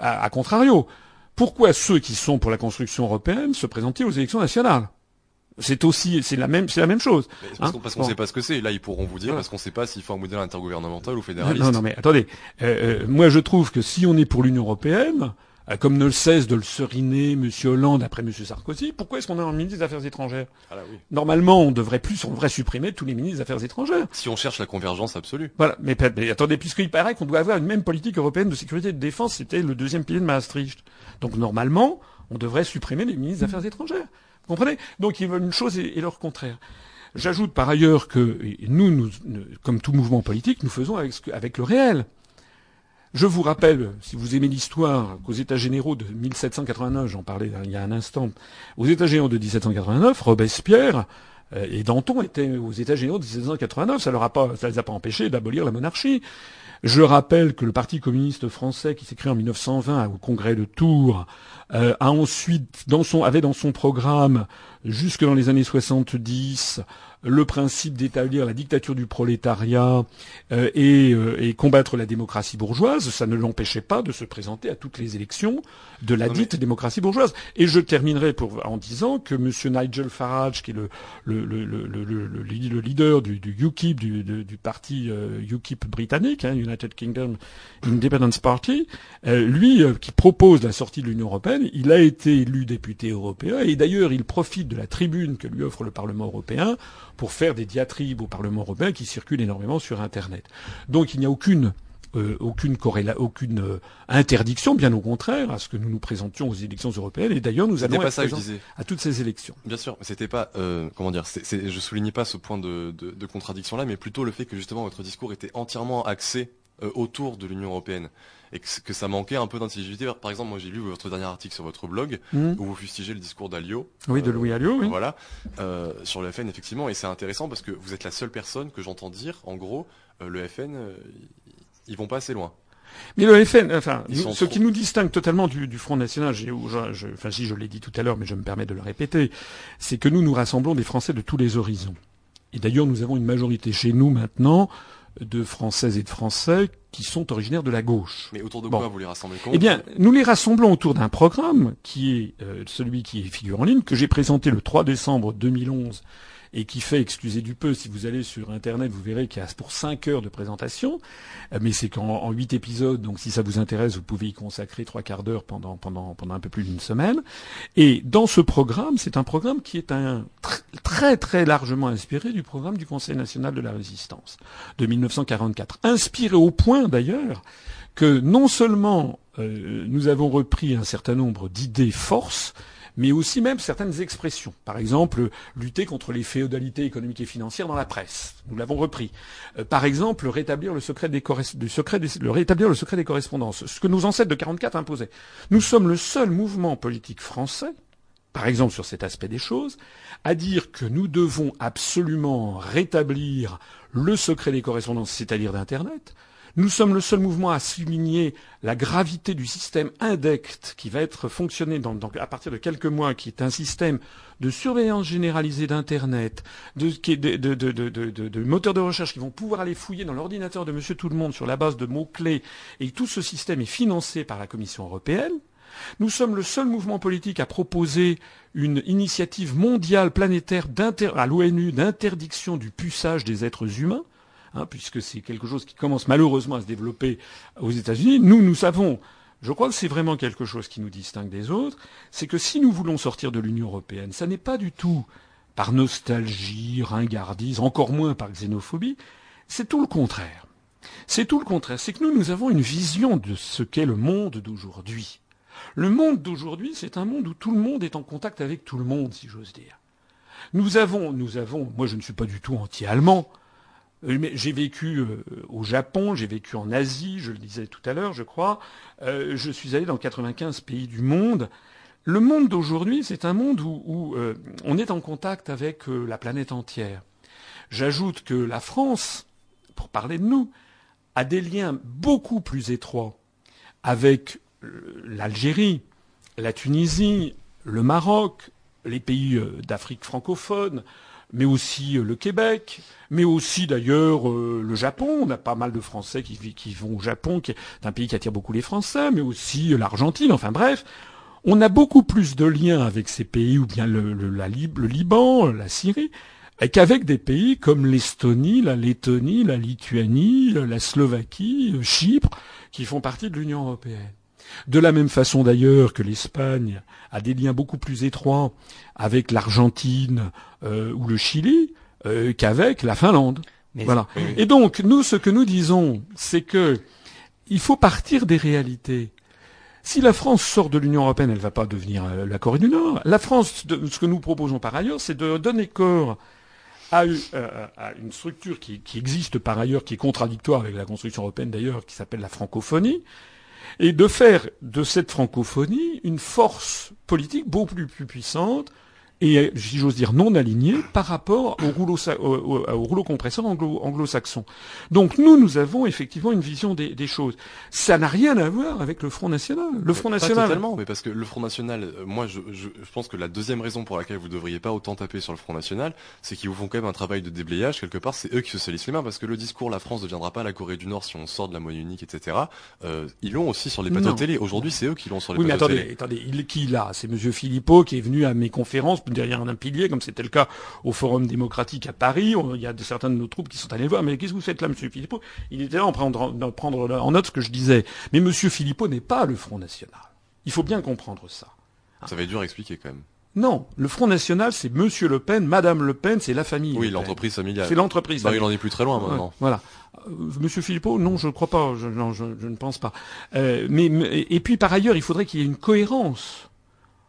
à contrario, pourquoi ceux qui sont pour la construction européenne se présentaient aux élections nationales? C'est aussi, c'est la même, c'est la même chose. Parce hein qu'on ne sait pas ce que c'est. Là, ils pourront vous dire parce qu'on ne sait pas s'il faut un modèle intergouvernemental ou fédéraliste. Non, non, mais attendez. Euh, euh, moi, je trouve que si on est pour l'Union européenne, euh, comme ne le cesse de le seriner M. Hollande après M. Sarkozy, pourquoi est-ce qu'on a un ministre des Affaires étrangères? Ah oui. Normalement, on devrait plus, on devrait supprimer tous les ministres des Affaires étrangères. Si on cherche la convergence absolue. Voilà, mais, mais attendez, puisqu'il paraît qu'on doit avoir une même politique européenne de sécurité et de défense, c'était le deuxième pilier de Maastricht. Donc normalement, on devrait supprimer les ministres des Affaires étrangères comprenez? Donc ils veulent une chose et, leur contraire. J'ajoute par ailleurs que nous, comme tout mouvement politique, nous faisons avec, avec le réel. Je vous rappelle, si vous aimez l'histoire, qu'aux États généraux de 1789, j'en parlais il y a un instant, aux États généraux de 1789, Robespierre euh, et Danton étaient aux États généraux de 1789. Ça ça les a pas empêchés d'abolir la monarchie. Je rappelle que le Parti communiste français, qui s'est créé en 1920 au congrès de Tours, euh, a ensuite dans son, avait dans son programme jusque dans les années 70 le principe d'établir la dictature du prolétariat euh, euh, et, combattre la démocratie bourgeoise, ça ne l'empêchait pas de se présenter à toutes les élections de la dite démocratie bourgeoise. Et je terminerai pour, en disant que M. Nigel Farage, qui est le, le, le, le leader du, du UKIP, du, du parti euh, UKIP britannique, hein, United Kingdom Independence Party, lui qui propose la sortie de l'Union européenne, il a été élu député européen et d'ailleurs il profite de la tribune que lui offre le Parlement européen pour faire des diatribes au Parlement européen qui circulent énormément sur Internet. Donc il n'y a aucune euh, aucune, aucune euh, interdiction, bien au contraire, à ce que nous nous présentions aux élections européennes. Et d'ailleurs, nous allons être à toutes ces élections. Bien sûr, mais c'était pas, euh, comment dire, c'est, je soulignais pas ce point de, de contradiction là, mais plutôt le fait que justement votre discours était entièrement axé autour de l'Union européenne et que, ça manquait un peu d'intelligibilité. Par exemple, moi j'ai lu votre dernier article sur votre blog hmm. où vous fustigez le discours d'Alliot. Oui, de Louis Alliot, oui. Voilà, euh, sur le FN effectivement, et c'est intéressant parce que vous êtes la seule personne que j'entends dire, en gros, euh, le FN, euh, ils vont pas assez loin. Mais le FN, enfin, ce qui nous distingue totalement du, Front National, enfin si je l'ai dit tout à l'heure, mais je me permets de le répéter, c'est que nous nous rassemblons des Français de tous les horizons. Et d'ailleurs, nous avons une majorité chez nous maintenant de Françaises et de Français qui sont originaires de la gauche. Mais autour de quoi vous les rassemblez Eh bien, nous les rassemblons autour d'un programme qui est euh, celui qui figure en ligne, que j'ai présenté le 3 décembre 2011 et qui fait, excusez du peu, si vous allez sur Internet, vous verrez qu'il y a pour 5 heures de présentation, euh, mais c'est qu'en 8 épisodes, donc si ça vous intéresse, vous pouvez y consacrer trois quarts d'heure pendant, pendant, pendant un peu plus d'une semaine. Et dans ce programme, c'est un programme qui est un très très largement inspiré du programme du Conseil national de la résistance de 1944. Inspiré au point d'ailleurs que non seulement euh, nous avons repris un certain nombre d'idées forces, mais aussi même certaines expressions. Par exemple, lutter contre les féodalités économiques et financières dans la presse. Nous l'avons repris. Euh, par exemple, rétablir le secret des, correspondances. Ce que nos ancêtres de 44 imposaient. Nous sommes le seul mouvement politique français par exemple sur cet aspect des choses, à dire que nous devons absolument rétablir le secret des correspondances, c'est-à-dire d'Internet, nous sommes le seul mouvement à souligner la gravité du système indect qui va être fonctionné à partir de quelques mois, qui est un système de surveillance généralisée d'Internet, de, moteurs de recherche qui vont pouvoir aller fouiller dans l'ordinateur de Monsieur Tout le Monde sur la base de mots-clés, et tout ce système est financé par la Commission européenne. Nous sommes le seul mouvement politique à proposer une initiative mondiale planétaire à l'ONU d'interdiction du puçage des êtres humains. Hein, puisque c'est quelque chose qui commence malheureusement à se développer aux États-Unis. Nous, nous savons, je crois que c'est vraiment quelque chose qui nous distingue des autres, c'est que si nous voulons sortir de l'Union européenne, ça n'est pas du tout par nostalgie, ringardise, encore moins par xénophobie, c'est tout le contraire. C'est tout le contraire. C'est que nous, nous avons une vision de ce qu'est le monde d'aujourd'hui. Le monde d'aujourd'hui, c'est un monde où tout le monde est en contact avec tout le monde, si j'ose dire. Nous avons, nous avons, moi je ne suis pas du tout anti-allemand, j'ai vécu euh, au Japon, j'ai vécu en Asie, je le disais tout à l'heure, je crois. Euh, je suis allé dans 95 pays du monde. Le monde d'aujourd'hui, c'est un monde où, on est en contact avec la planète entière. J'ajoute que la France, pour parler de nous, a des liens beaucoup plus étroits avec l'Algérie, la Tunisie, le Maroc, les pays d'Afrique francophone, mais aussi le Québec, mais aussi d'ailleurs euh, le Japon. On a pas mal de Français qui, vont au Japon, qui est un pays qui attire beaucoup les Français, mais aussi l'Argentine. Enfin bref, on a beaucoup plus de liens avec ces pays, ou bien le, la, le Liban, la Syrie, qu'avec des pays comme l'Estonie, la Lettonie, la Lituanie, la Slovaquie, Chypre, qui font partie de l'Union européenne. De la même façon d'ailleurs que l'Espagne a des liens beaucoup plus étroits avec l'Argentine euh, ou le Chili, euh, qu'avec la Finlande. voilà. Et donc, nous, ce que nous disons, c'est que il faut partir des réalités. Si la France sort de l'Union européenne, elle ne va pas devenir euh, la Corée du Nord. La France, ce que nous proposons par ailleurs, c'est de donner corps a une structure qui, qui, existe par ailleurs, qui est contradictoire avec la construction européenne d'ailleurs, qui s'appelle la francophonie, et de faire de cette francophonie une force politique beaucoup plus, puissante et, si j'ose dire, non aligné par rapport au rouleau, au, au, rouleau compresseur anglo-saxon. Donc nous, nous avons effectivement une vision des, des choses. Ça n'a rien à voir avec le Front National. Le Front National... Pas totalement, mais parce que le Front National, euh, moi je, je, je, pense que la deuxième raison pour laquelle vous ne devriez pas autant taper sur le Front National, c'est qu'ils vous font quand même un travail de déblayage, quelque part, c'est eux qui se salissent les mains, parce que le discours la France ne deviendra pas la Corée du Nord si on sort de la monnaie unique, etc. Euh, ils l'ont aussi sur les plateaux télé. Aujourd'hui, c'est eux qui l'ont sur les oui, plateaux télé. Oui, mais attendez, attendez, il, qui là? C'est Monsieur Philippot qui est venu à mes conférences derrière un pilier, comme c'était le cas au Forum démocratique à Paris. Il y a de, certains de nos troupes qui sont allés voir. Mais qu'est-ce que vous faites là, Monsieur Philippot? Il était là en prendre, prendre en note ce que je disais. Mais Monsieur Philippot n'est pas le Front National. Il faut bien comprendre ça. Ça va être dur à expliquer quand même. Non, le Front National, c'est Monsieur Le Pen, Madame Le Pen, c'est la famille. Oui, l'entreprise familiale. C'est l'entreprise. Il en est plus très loin maintenant. voilà. Euh, Monsieur Philippot, non, je ne crois pas. Je, non, je, je, ne pense pas. Euh, mais, et puis par ailleurs, il faudrait qu'il y ait une cohérence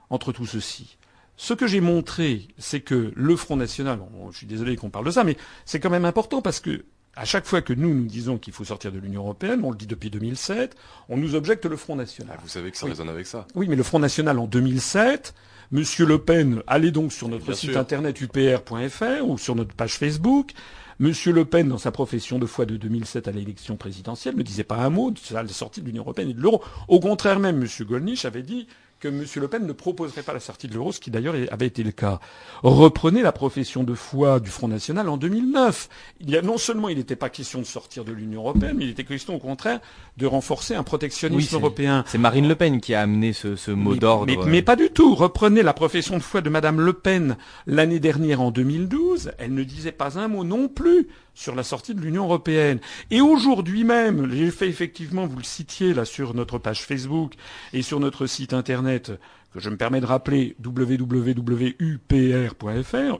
entre tout ceci. Ce que j'ai montré, c'est que le Front National, bon, je suis désolé qu'on parle de ça, mais c'est quand même important parce que à chaque fois que nous nous disons qu'il faut sortir de l'Union européenne, on le dit depuis 2007, on nous objecte le Front National. Ah, vous savez que ça oui. résonne avec ça. Oui, mais le Front National en 2007, Monsieur Le Pen, allez donc sur notre Bien site sûr. internet upr.fr ou sur notre page Facebook. Monsieur Le Pen, dans sa profession de foi de 2007 à l'élection présidentielle, ne disait pas un mot de la sortie de l'Union européenne et de l'euro. Au contraire même, Monsieur Gollnisch avait dit que M. Le Pen ne proposerait pas la sortie de l'euro, ce qui d'ailleurs avait été le cas. Reprenez la profession de foi du Front National en 2009. Il y a, non seulement il n'était pas question de sortir de l'Union européenne, mais il était question au contraire de renforcer un protectionnisme oui, européen. C'est Marine Le Pen qui a amené ce, ce mot d'ordre. Mais, mais, pas du tout. Reprenez la profession de foi de Madame Le Pen l'année dernière en 2012. Elle ne disait pas un mot non plus sur la sortie de l'Union européenne. Et aujourd'hui même, j'ai fait effectivement, vous le citiez là sur notre page Facebook et sur notre site internet, que je me permets de rappeler, www.upr.fr,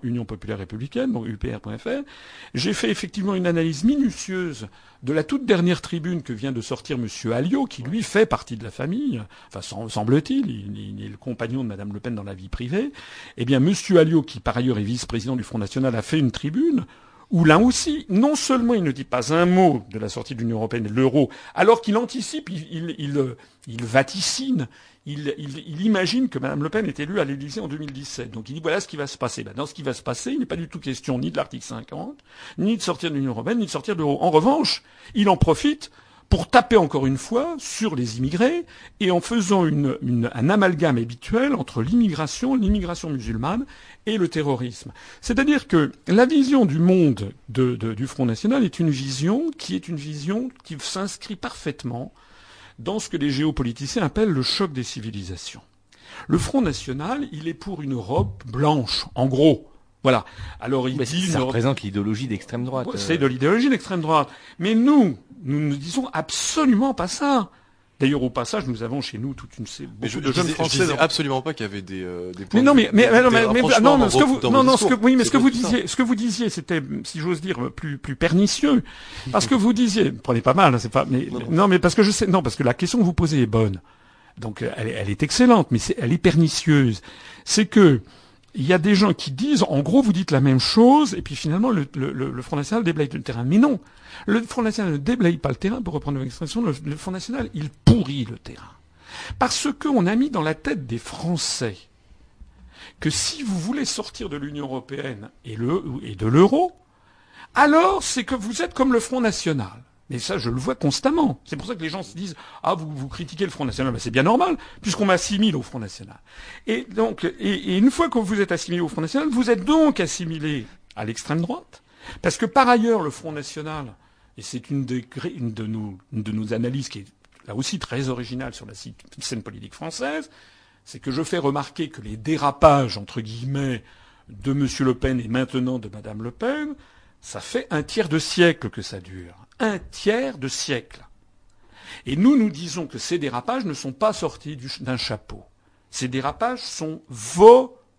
Union populaire républicaine, donc upr.fr, j'ai fait effectivement une analyse minutieuse de la toute dernière tribune que vient de sortir M. Alliot, qui lui fait partie de la famille, enfin semble-t-il, il, est le compagnon de Mme Le Pen dans la vie privée, eh bien M. Alliot, qui par ailleurs est vice-président du Front National, a fait une tribune là aussi, non seulement il ne dit pas un mot de la sortie de l'Union européenne et de l'euro, alors qu'il anticipe, il, il vaticine, il, il, imagine que Mme Le Pen est élue à l'Élysée en 2017. Donc il dit voilà ce qui va se passer. Ben, dans ce qui va se passer, il n'est pas du tout question ni de l'article 50, ni de sortir de l'Union européenne, ni de sortir de l'euro. En revanche, il en profite pour taper encore une fois sur les immigrés et en faisant une, un amalgame habituel entre l'immigration, l'immigration musulmane et le terrorisme. C'est-à-dire que la vision du monde de, de, du Front National est une vision qui est une vision qui s'inscrit parfaitement dans ce que les géopoliticiens appellent le choc des civilisations. Le Front National, il est pour une Europe blanche, en gros. Voilà. Alors il Mais dit ça représente l'idéologie d'extrême droite. C'est de l'idéologie d'extrême droite. Mais nous, nous ne disons absolument pas ça. D'ailleurs, au passage, nous avons chez nous toute une je, de je jeunes disais, Français. Je disais absolument pas qu'il y avait des, euh, des points mais non, mais, mais, mais, des mais, non, ce que vous, non, non, ce que, oui, mais ce que vous disiez, ce que vous disiez, c'était, si j'ose dire, plus, plus pernicieux. Parce que vous disiez, prenez pas mal, hein, c'est pas, mais, Non, non. non, mais parce que je sais, non, parce que la question que vous posez est bonne. Donc, euh, elle, est- elle est excellente, mais c'est, elle est pernicieuse. C'est que, il y a des gens qui disent, en gros, vous dites la même chose, et puis finalement, le, Front National déblaye le terrain. Mais non, le Front National ne déblaye pas le terrain, pour reprendre l'expression, le, le Front National, il pourrit le terrain. Parce qu'on a mis dans la tête des Français que si vous voulez sortir de l'Union européenne et de l'euro, alors c'est que vous êtes comme le Front National. Mais ça, je le vois constamment. C'est pour ça que les gens se disent ah vous vous critiquez le Front National, ben, c'est bien normal puisqu'on m'assimile au Front National. Et donc et, et une fois que vous êtes assimilé au Front National, vous êtes donc assimilé à l'extrême droite parce que par ailleurs le Front National et c'est une, une de nos une de nos analyses qui est là aussi très originale sur la scène politique française, c'est que je fais remarquer que les dérapages entre guillemets de M. Le Pen et maintenant de Mme Le Pen, ça fait un tiers de siècle que ça dure. Un tiers de siècle. Et nous, nous disons que ces dérapages ne sont pas sortis du- d'un chapeau. Ces dérapages sont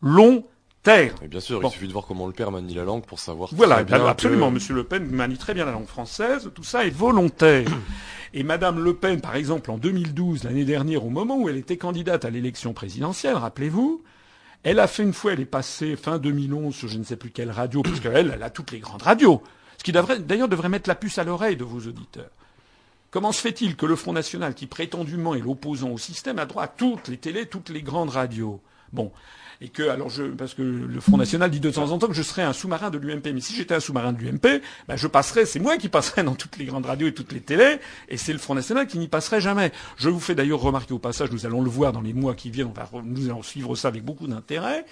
volontaires. Et bien sûr, Bon. il suffit de voir comment le père manie la langue pour savoir. Voilà, bien absolument. que- Monsieur Le Pen manie très bien la langue française. Tout ça est volontaire. Et Madame Le Pen, par exemple, en 2012, l'année dernière, au moment où elle était candidate à l'élection présidentielle, rappelez-vous, Elle a fait une fois, elle est passée fin 2011 sur je ne sais plus quelle radio, parce qu'elle, elle a toutes les grandes radios. Ce qui d'ailleurs devrait mettre la puce à l'oreille de vos auditeurs. Comment se fait-il que le Front National, qui prétendument est l'opposant au système, a droit à toutes les télés, toutes les grandes radios? Bon. Et que, alors je, parce que le Front National dit de temps en temps que je serais un sous-marin de l'UMP. Mais si j'étais un sous-marin de l'UMP, ben je passerais, c'est moi qui passerais dans toutes les grandes radios et toutes les télés, et c'est le Front National qui n'y passerait jamais. Je vous fais d'ailleurs remarquer au passage, nous allons le voir dans les mois qui viennent, on va, nous allons suivre ça avec beaucoup d'intérêt,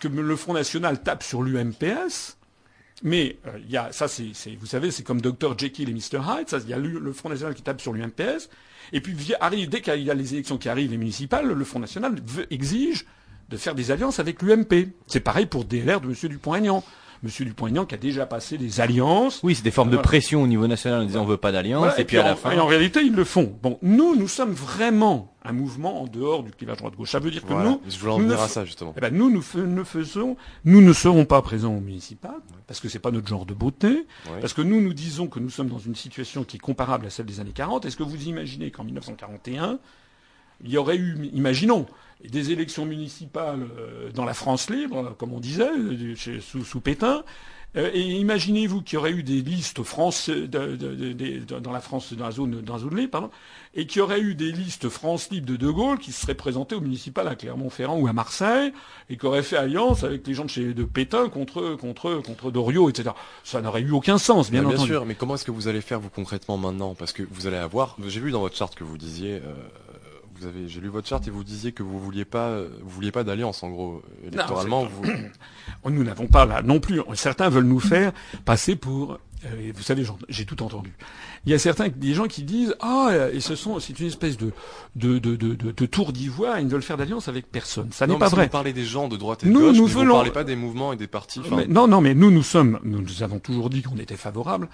que le Front National tape sur l'UMPS, mais euh, il y a ça, c'est, vous savez, c'est comme Dr Jekyll et Mr Hyde. Il y a le, Front National qui tape sur l'UMPS, et puis arrive, dès qu'il y a les élections qui arrivent, les municipales, le Front National veut, exige de faire des alliances avec l'UMP. C'est pareil pour DLR de M. Dupont-Aignan. M. Dupont-Aignan qui a déjà passé des alliances. Oui, c'est des formes de pression au niveau national en disant on veut pas d'alliance, et, puis, à la fin. Et en réalité, ils le font. Bon, nous, nous sommes vraiment un mouvement en dehors du clivage droite-gauche. Ça veut dire que nous, je en venir à ça justement. Eh ben, nous, nous, nous, faisons, nous ne serons pas présents au municipal parce que c'est pas notre genre de beauté, parce que nous, nous disons que nous sommes dans une situation qui est comparable à celle des années 40. Est-ce que vous imaginez qu'en 1941, il y aurait eu, imaginons, des élections municipales euh, dans la France libre, comme on disait, euh, sous, sous Pétain, et imaginez-vous qu'il y aurait eu des listes France dans la France, dans la zone, dans la zone libre, pardon, et qu'il y aurait eu des listes France libre de De Gaulle qui seraient présentées au municipal à Clermont-Ferrand ou à Marseille, et qui auraient fait alliance avec les gens de chez de Pétain contre contre contre Doriot, etc. Ça n'aurait eu aucun sens, bien, entendu. Bien sûr, mais comment est-ce que vous allez faire vous concrètement maintenant? Parce que vous allez avoir, j'ai vu dans votre charte que vous disiez. Euh vous j'ai lu votre charte et vous disiez que vous vouliez pas, vous vouliez pas d'alliance en gros électoralement. vous... Nous n'avons pas là non plus. Certains veulent nous faire passer pour. Euh, vous savez, j'ai tout entendu. Il y a certains, des gens qui disent ah et ce sont, c'est une espèce de de de de, de, tour d'ivoire. Ils ne veulent faire d'alliance avec personne. Ça n'est pas vrai. Vous parlez des gens de droite et de nous, gauche, nous mais vous ne parlez pas des mouvements et des partis. non, non, mais nous, nous sommes, nous, nous avons toujours dit qu'on était favorable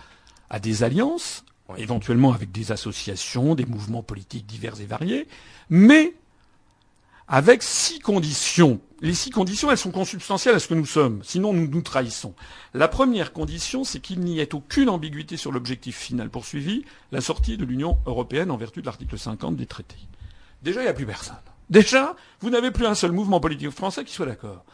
à des alliances éventuellement avec des associations, des mouvements politiques divers et variés, mais avec six conditions. Les six conditions, elles sont consubstantielles à ce que nous sommes, sinon nous nous trahissons. La première condition, c'est qu'il n'y ait aucune ambiguïté sur l'objectif final poursuivi, la sortie de l'Union européenne en vertu de l'article 50 des traités. Déjà, il n'y a plus personne. Déjà, vous n'avez plus un seul mouvement politique français qui soit d'accord.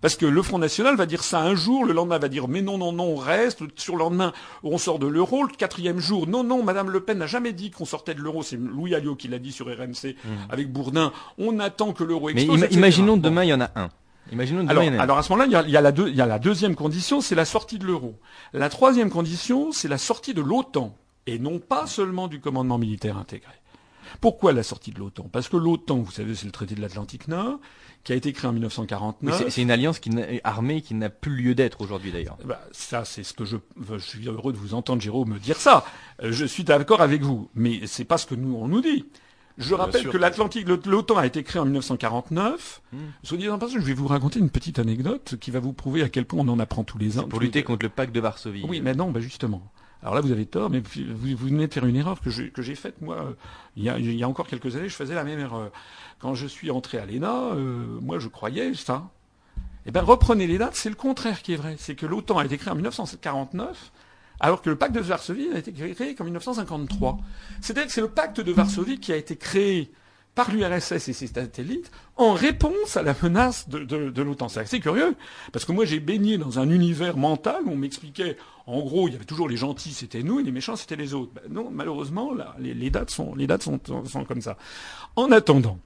Parce que le Front National va dire ça un jour, le lendemain va dire mais non, non, non, on reste, sur le lendemain on sort de l'euro, le quatrième jour, non, non, Madame Le Pen n'a jamais dit qu'on sortait de l'euro, c'est Louis Alliot qui l'a dit sur RMC mmh. avec Bourdin, on attend que l'euro explose. Mais imaginons demain il y en a un. Imaginons demain, alors, il y en a alors à ce moment-là, il y a la deuxième condition, c'est la sortie de l'euro. La troisième condition, c'est la sortie de l'OTAN, et non pas seulement du commandement militaire intégré. Pourquoi la sortie de l'OTAN? Parce que l'OTAN, vous savez, c'est le traité de l'Atlantique Nord, qui a été créé en 1949. C'est une alliance qui armée qui n'a plus lieu d'être aujourd'hui d'ailleurs. Bah, ça, c'est ce que je, je suis heureux de vous entendre, Jérôme, me dire ça. Euh, je suis d'accord avec vous, mais c'est pas ce que nous on nous dit. Je rappelle que l'Atlantique, l'OTAN a été créé en 1949. Hmm. Soit dit en passant, je vais vous raconter une petite anecdote qui va vous prouver à quel point on en apprend tous les ans. Pour lutter contre le pacte de Varsovie. Oui, mais non, bah justement. Alors là, vous avez tort, mais vous, venez de faire une erreur que j'ai faite, moi, il y, a, il y, a, encore quelques années, je faisais la même erreur. Quand je suis entré à l'ENA, euh, moi, je croyais ça. Eh bien, reprenez les dates, c'est le contraire qui est vrai. C'est que l'OTAN a été créé en 1949, alors que le pacte de Varsovie a été créé qu'en 1953. C'est-à-dire que c'est le pacte de Varsovie qui a été créé par l'URSS et ses satellites en réponse à la menace de, de, l'OTAN. C'est assez curieux, parce que moi j'ai baigné dans un univers mental où on m'expliquait, en gros, il y avait toujours les gentils, c'était nous, et les méchants, c'était les autres. Ben non, malheureusement, là, les, dates, sont, les dates sont, sont comme ça. En attendant,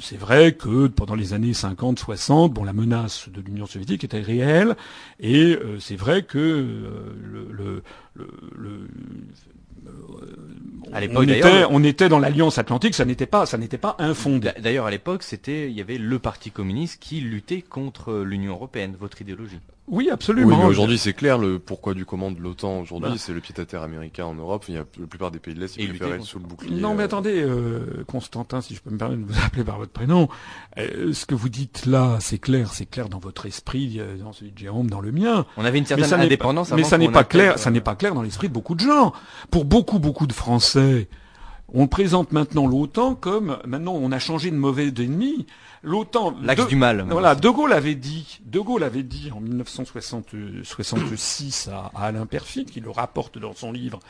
c'est vrai que pendant les années 50, 60, bon, la menace de l'Union soviétique était réelle, et euh, c'est vrai que euh, le, le, le, à l'époque, on, était, dans l'alliance atlantique, ça n'était pas, ça n'était pas infondé. D'ailleurs, à l'époque, c'était, il y avait le Parti communiste qui luttait contre l'Union européenne, votre idéologie. Oui, absolument. Oui, aujourd'hui, c'est clair, le pourquoi du comment de l'OTAN aujourd'hui, bah. c'est le pied-à-terre américain en Europe. Il y a la plupart des pays de l'Est qui préfèrent sous le bouclier. Non, mais euh. attendez, euh, Constantin, si je peux me permettre de vous appeler par votre prénom, euh, ce que vous dites là, c'est clair, c'est clair dans votre esprit, dans celui de Jérôme, dans le mien. On avait une certaine indépendance. mais ça n'est pas clair, ça n'est pas clair dans l'esprit de beaucoup de gens. Pour beaucoup, beaucoup de Français, on présente maintenant l'OTAN comme maintenant on a changé de mauvais ennemi. L'OTAN. L'axe du mal. Voilà, De Gaulle avait dit, De Gaulle avait dit en 1966 à, Alain Perfit, qui le rapporte dans son livre,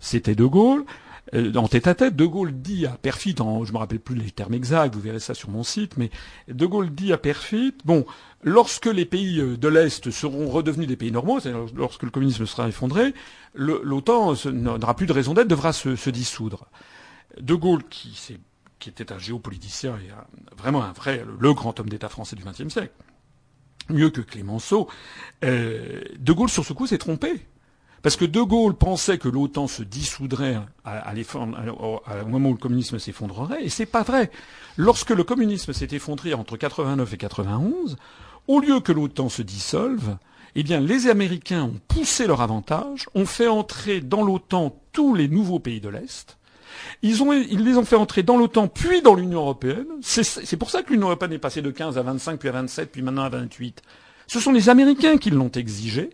c'était De Gaulle. euh, en tête à tête. De Gaulle dit à Perfit, en, je me rappelle plus les termes exacts, vous verrez ça sur mon site, mais De Gaulle dit à Perfit, bon, lorsque les pays euh, de l'Est seront redevenus des pays normaux, c'est-à-dire lorsque le communisme sera effondré, l'OTAN n'aura plus de raison d'être, devra se, dissoudre. De Gaulle, qui, était un géopoliticien et vraiment un vrai, le, grand homme d'État français du XXe siècle, mieux que Clémenceau, euh, De Gaulle sur ce coup s'est trompé. Parce que De Gaulle pensait que l'OTAN se dissoudrait à, au moment où le communisme s'effondrerait, et c'est pas vrai. Lorsque le communisme s'est effondré entre 89 et 91, au lieu que l'OTAN se dissolve, eh bien, les Américains ont poussé leur avantage, ont fait entrer dans l'OTAN tous les nouveaux pays de l'Est. Ils, ont, ils les ont fait entrer dans l'OTAN, puis dans l'Union européenne. C'est pour ça que l'Union européenne est passée de 15 à 25, puis à 27, puis maintenant à 28. Ce sont les Américains qui l'ont exigé.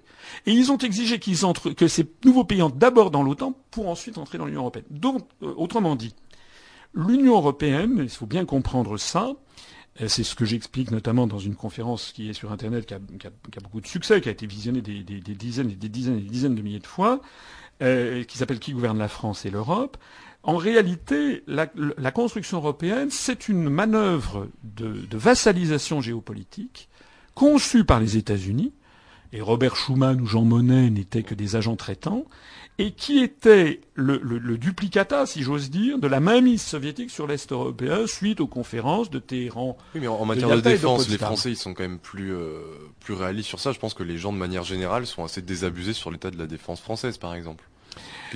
Et ils ont exigé qu'ils entrent, que ces nouveaux pays entrent d'abord dans l'OTAN pour ensuite entrer dans l'Union européenne. Donc, euh, autrement dit, l'Union européenne, il faut bien comprendre ça, c'est ce que j'explique notamment dans une conférence qui est sur Internet, qui a, qui a, beaucoup de succès, qui a été visionnée des, des, des, dizaines et des dizaines et des dizaines de milliers de fois, euh, qui s'appelle Qui gouverne la France et l'Europe? En réalité, la, la construction européenne, c'est une manœuvre de, de vassalisation géopolitique conçue par les États-Unis, et Robert Schuman ou Jean Monnet n'étaient que des agents traitants, et qui était le, le, duplicata, si j'ose dire, de la mainmise soviétique sur l'Est européen suite aux conférences de Téhéran. Oui, mais en, matière de, défense, les Français, ils sont quand même plus, euh, plus réalistes sur ça. Je pense que les gens, de manière générale, sont assez désabusés sur l'état de la défense française, par exemple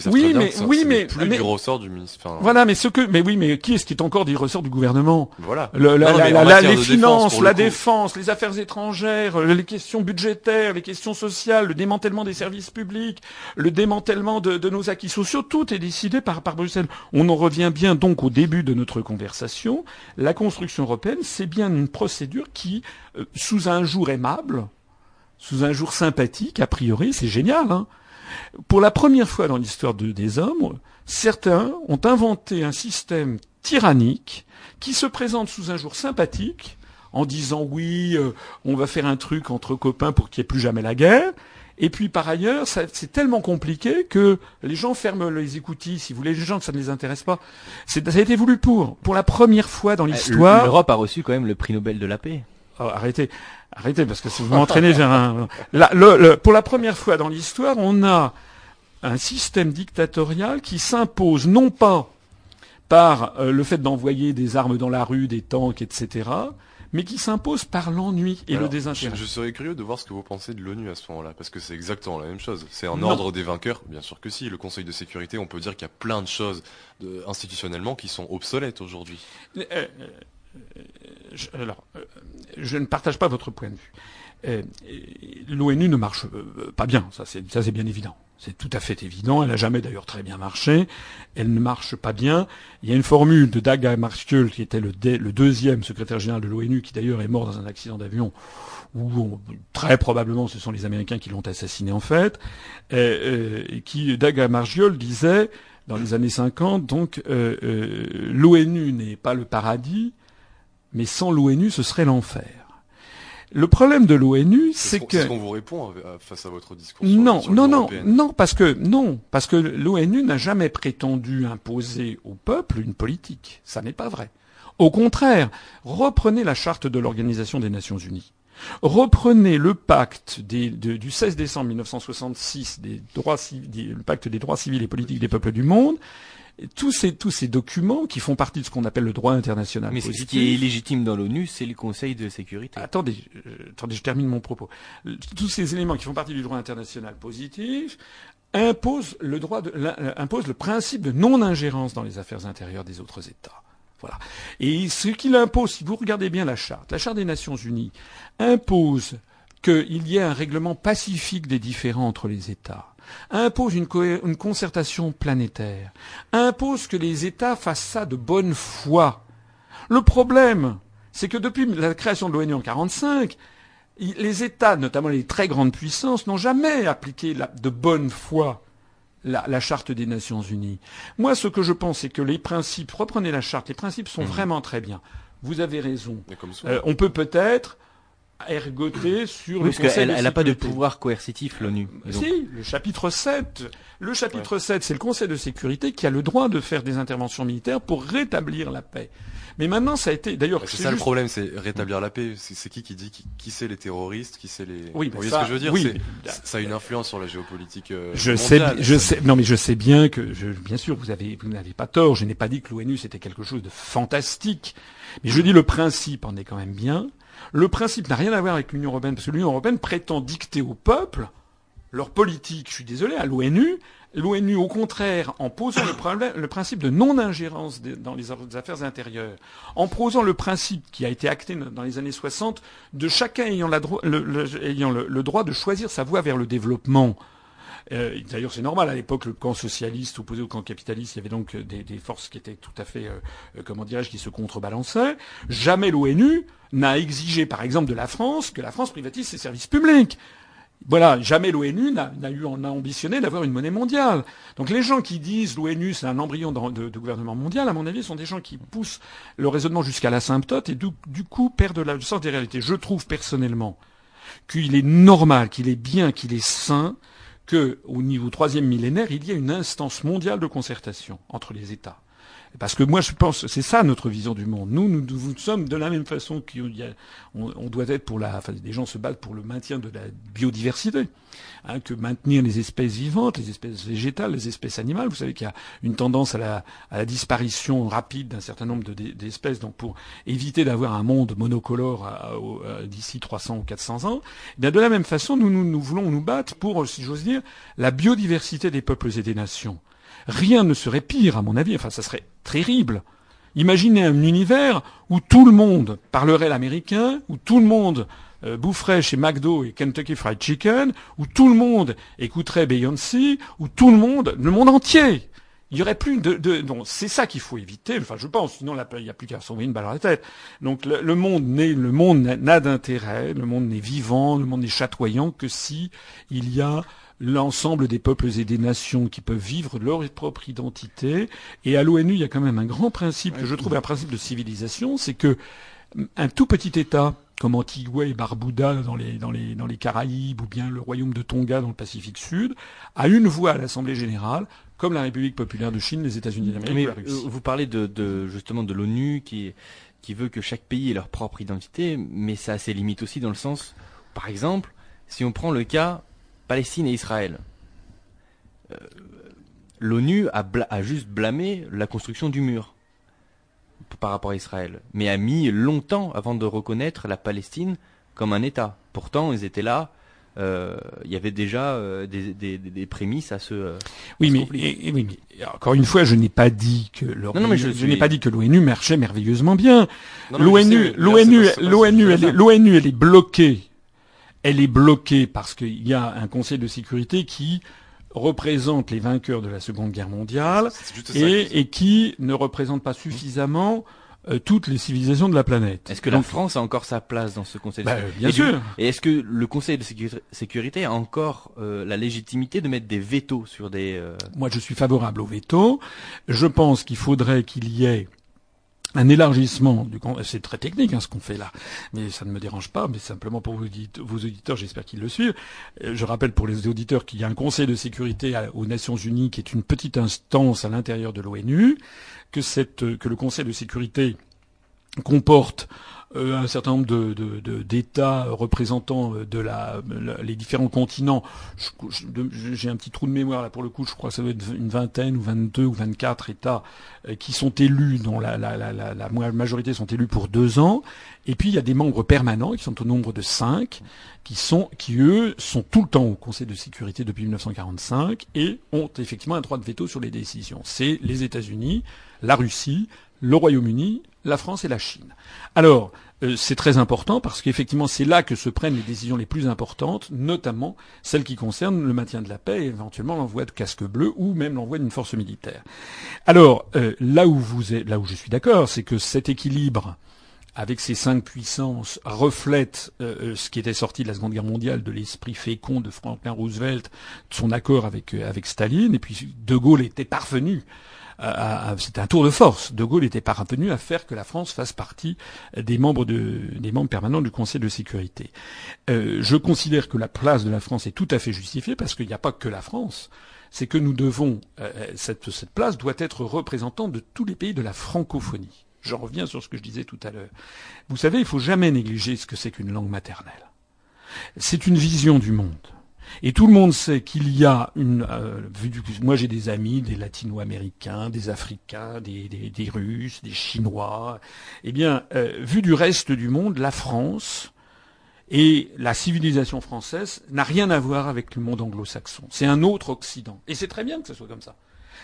oui, mais, oui, mais, plus du ressort du ministre. voilà, mais ce que, mais oui, mais qui est-ce qui est encore du ressort du gouvernement? Voilà. les finances, la défense, les affaires étrangères, les questions budgétaires, les questions sociales, le démantèlement des services publics, le démantèlement de, de nos acquis sociaux, tout est décidé par, par Bruxelles. On en revient bien donc au début de notre conversation. La construction européenne, c'est bien une procédure qui, euh, sous un jour aimable, sous un jour sympathique, a priori, c'est génial, hein, pour la première fois dans l'histoire des hommes, certains ont inventé un système tyrannique qui se présente sous un jour sympathique en disant oui, euh, on va faire un truc entre copains pour qu'il n'y ait plus jamais la guerre. Et puis par ailleurs, c'est tellement compliqué que les gens ferment les écoutilles. Si vous voulez, les gens que ça ne les intéresse pas. Ça a été voulu pour. Pour la première fois dans euh, l'histoire. L'Europe a reçu quand même le prix Nobel de la paix. Oh, arrêtez, arrêtez, parce que si vous m'entraînez vers un... le, pour la première fois dans l'histoire, on a un système dictatorial qui s'impose non pas par euh, le fait d'envoyer des armes dans la rue, des tanks, etc., mais qui s'impose par l'ennui et le désintérêt. Je, serais curieux de voir ce que vous pensez de l'ONU à ce moment-là, parce que c'est exactement la même chose. C'est un ordre des vainqueurs, bien sûr que si. Le Conseil de sécurité, on peut dire qu'il y a plein de choses institutionnellement qui sont obsolètes aujourd'hui. Euh, euh, alors, euh, je ne partage pas votre point de vue. Euh, L'ONU ne marche euh, pas bien, ça c'est bien évident. C'est tout à fait évident. Elle n'a jamais d'ailleurs très bien marché. Elle ne marche pas bien. Il y a une formule de Dag Hammarskjöld qui était le, deuxième secrétaire général de l'ONU, qui d'ailleurs est mort dans un accident d'avion où très probablement ce sont les Américains qui l'ont assassiné en fait. Qui Dag Hammarskjöld disait dans les années 50 donc l'ONU n'est pas le paradis, mais sans l'ONU, ce serait l'enfer. Le problème de l'ONU, c'est que. Est-ce qu'on vous répond face à votre discours Non, non, non, non, parce que non, parce que l'ONU n'a jamais prétendu imposer au peuple une politique. Ça n'est pas vrai. Au contraire, reprenez la charte de l'Organisation des Nations Unies. Reprenez le pacte du 16 décembre 1966, des droits, le pacte des droits civils et politiques des peuples du monde, tous ces, tous ces documents qui font partie de ce qu'on appelle le droit international. Mais ce qui est illégitime dans l'ONU, c'est le Conseil de sécurité. Attendez, euh, attendez, je termine mon propos. Tous ces éléments qui font partie du droit international positif imposent le droit de, euh, imposent le principe de non-ingérence dans les affaires intérieures des autres États. Voilà. Et ce qu'il impose, si vous regardez bien la charte, la charte des Nations Unies impose qu'il y ait un règlement pacifique des différends entre les États impose une, concertation planétaire, impose que les États fassent ça de bonne foi. Le problème, c'est que depuis la création de l'ONU en 1945, les États, notamment les très grandes puissances, n'ont jamais appliqué de bonne foi la, charte des Nations Unies. Moi, ce que je pense, c'est que les principes, reprenez la charte, les principes sont mmh. vraiment très bien. Vous avez raison. Euh, on peut peut-être ergoter sur oui, le parce Conseil qu'elle de elle n'a pas de pouvoir coercitif, l'ONU. Si, le chapitre 7. Le chapitre 7, c'est le Conseil de sécurité qui a le droit de faire des interventions militaires pour rétablir la paix. Mais maintenant, ça a été, d'ailleurs, C'est ça le problème, c'est rétablir la paix. C'est qui qui dit qui, qui c'est les terroristes, qui c'est les. Oui, Vous mais voyez ça- ce que je veux dire? oui, c'est- mais- Ça a une influence sur la géopolitique. euh, Je sais, je Ça- sais, non mais je sais bien que, je, bien sûr, vous avez, vous n'avez pas tort. Je n'ai pas dit que l'ONU c'était quelque chose de fantastique, mais je dis le principe en est quand même bien. Le principe n'a rien à voir avec l'Union européenne parce que l'Union européenne prétend dicter au peuple leur politique. Je suis désolé à l'ONU. L'ONU, au contraire, en posant le, principe de non-ingérence dans les affaires intérieures, en posant le principe qui a été acté dans les années 60 de chacun ayant, le droit de choisir sa voie vers le développement. Euh, D'ailleurs, c'est normal. À l'époque, le camp socialiste opposé au camp capitaliste, il y avait donc euh, des, forces qui étaient tout à fait, euh, euh, comment dirais-je, qui se contrebalançaient. Jamais l'ONU n'a exigé, par exemple, de la France que la France privatise ses services publics. Voilà, jamais l'ONU n'a eu en a ambitionné d'avoir une monnaie mondiale. Donc les gens qui disent l'ONU c'est un embryon de, gouvernement mondial, à mon avis, sont des gens qui poussent le raisonnement jusqu'à l'asymptote et du, du coup perdent la- le sens des réalités. Je trouve personnellement qu'il est normal, qu'il est bien, qu'il est sain que, au niveau troisième millénaire, il y ait une instance mondiale de concertation entre les États. Parce que moi, je pense, c'est ça notre vision du monde. Nous, nous, nous sommes de la même façon qu'on on, doit être pour la, enfin, des gens se battent pour le maintien de la biodiversité, hein, que maintenir les espèces vivantes, les espèces végétales, les espèces animales. Vous savez qu'il y a une tendance à la, à la disparition rapide d'un certain nombre de- d'espèces. Donc, pour éviter d'avoir un monde monocolore à- à- d'ici 300 ou 400 ans, eh bien, de la même façon, nous, nous, nous voulons nous battre pour, si j'ose dire, la biodiversité des peuples et des nations. Rien ne serait pire, à mon avis. Enfin, ça serait terrible. Imaginez un univers où tout le monde parlerait l'américain, où tout le monde euh, boufferait chez McDo et Kentucky Fried Chicken, où tout le monde écouterait Beyoncé, où tout le monde, le monde entier, il y aurait plus de, de non, c'est ça qu'il faut éviter. Enfin, je pense, sinon il n'y a plus qu'à s'envoyer une balle à la tête. Donc le, le monde n'est, le monde n'a- n'a d'intérêt, le monde n'est vivant, le monde n'est chatoyant que si il y a l'ensemble des peuples et des nations qui peuvent vivre leur propre identité. Et à l'ONU, il y a quand même un grand principe que je trouve un principe de civilisation, c'est que un tout petit État comme Antigua et Barbuda dans les, dans, les, dans les Caraïbes ou bien le royaume de Tonga dans le Pacifique Sud a une voix à l'Assemblée générale comme la République populaire de Chine, les États-Unis d'Amérique euh, vous parlez de, de justement de l'ONU qui qui veut que chaque pays ait leur propre identité, mais ça a ses limites aussi dans le sens, par exemple, si on prend le cas Palestine et Israël, euh, l'ONU a, a juste blâmé la construction du mur par rapport à Israël, mais a mis longtemps avant de reconnaître la Palestine comme un État. Pourtant, ils étaient là. euh, Il y avait déjà euh, des, des, des- prémices à ce. euh, Oui, à ce mais, et- et oui, mais encore une fois, je n'ai pas dit que l'ONU, Non, non, mais je je, suis- n'ai pas dit que l'ONU marchait merveilleusement bien. L'ONU, l'ONU, l'ONU, l'ONU, elle est bloquée. Elle est bloquée parce qu'il y a un Conseil de sécurité qui représente les vainqueurs de la Seconde Guerre mondiale et, et qui ne représente pas suffisamment euh, toutes les civilisations de la planète. Est-ce que la France a encore sa place dans ce Conseil de bah, sécurité bien Et du- sûr. Et est-ce que le Conseil de sécuri- sécurité a encore euh, la légitimité de mettre des vétos sur des... euh, Moi, je suis favorable au veto. Je pense qu'il faudrait qu'il y ait un élargissement du c'est très technique hein, ce qu'on fait là, mais ça ne me dérange pas. Mais simplement pour vos auditeurs, j'espère qu'ils le suivent. Euh, Je rappelle pour les auditeurs qu'il y a un Conseil de sécurité aux Nations Unies qui est une petite instance à l'intérieur de l'ONU, que le Conseil de sécurité comporte un certain nombre de, d'États représentant euh, de la, les différents continents. J'ai un petit trou de mémoire là pour le coup. Je crois que ça doit être une vingtaine ou 22 ou 24 États euh, qui sont élus, dont la, la majorité sont élus pour deux ans. Et puis il y a des membres permanents qui sont au nombre de cinq, qui sont, qui eux sont tout le temps au Conseil de sécurité depuis 1945 et ont effectivement un droit de veto sur les décisions. C'est les États-Unis, la Russie, le Royaume-Uni, la France et la Chine. Alors, euh, c'est très important parce qu'effectivement, c'est là que se prennent les décisions les plus importantes, notamment celles qui concernent le maintien de la paix et éventuellement l'envoi de casques bleus ou même l'envoi d'une force militaire. Alors, euh, là où vous êtes, là où je suis d'accord, c'est que cet équilibre avec ces cinq puissances reflète euh, ce qui était sorti de la Seconde Guerre mondiale, de l'esprit fécond de Franklin Roosevelt, de son accord avec avec Staline, et puis De Gaulle était parvenu c'était un tour de force. De Gaulle était parvenu à faire que la France fasse partie des membres des membres permanents du Conseil de sécurité. Euh, je considère que la place de la France est tout à fait justifiée parce qu'il n'y a pas que la France. C'est que nous devons euh, cette, cette place doit être représentante de tous les pays de la francophonie. Je reviens sur ce que je disais tout à l'heure. Vous savez, il faut jamais négliger ce que c'est qu'une langue maternelle. C'est une vision du monde. Et tout le monde sait qu'il y a une. Euh, moi, j'ai des amis, des Latino-Américains, des Africains, des, Russes, des Chinois. Eh bien, euh, vu du reste du monde, la France et la civilisation française n'a rien à voir avec le monde anglo-saxon. C'est un autre Occident. Et c'est très bien que ce soit comme ça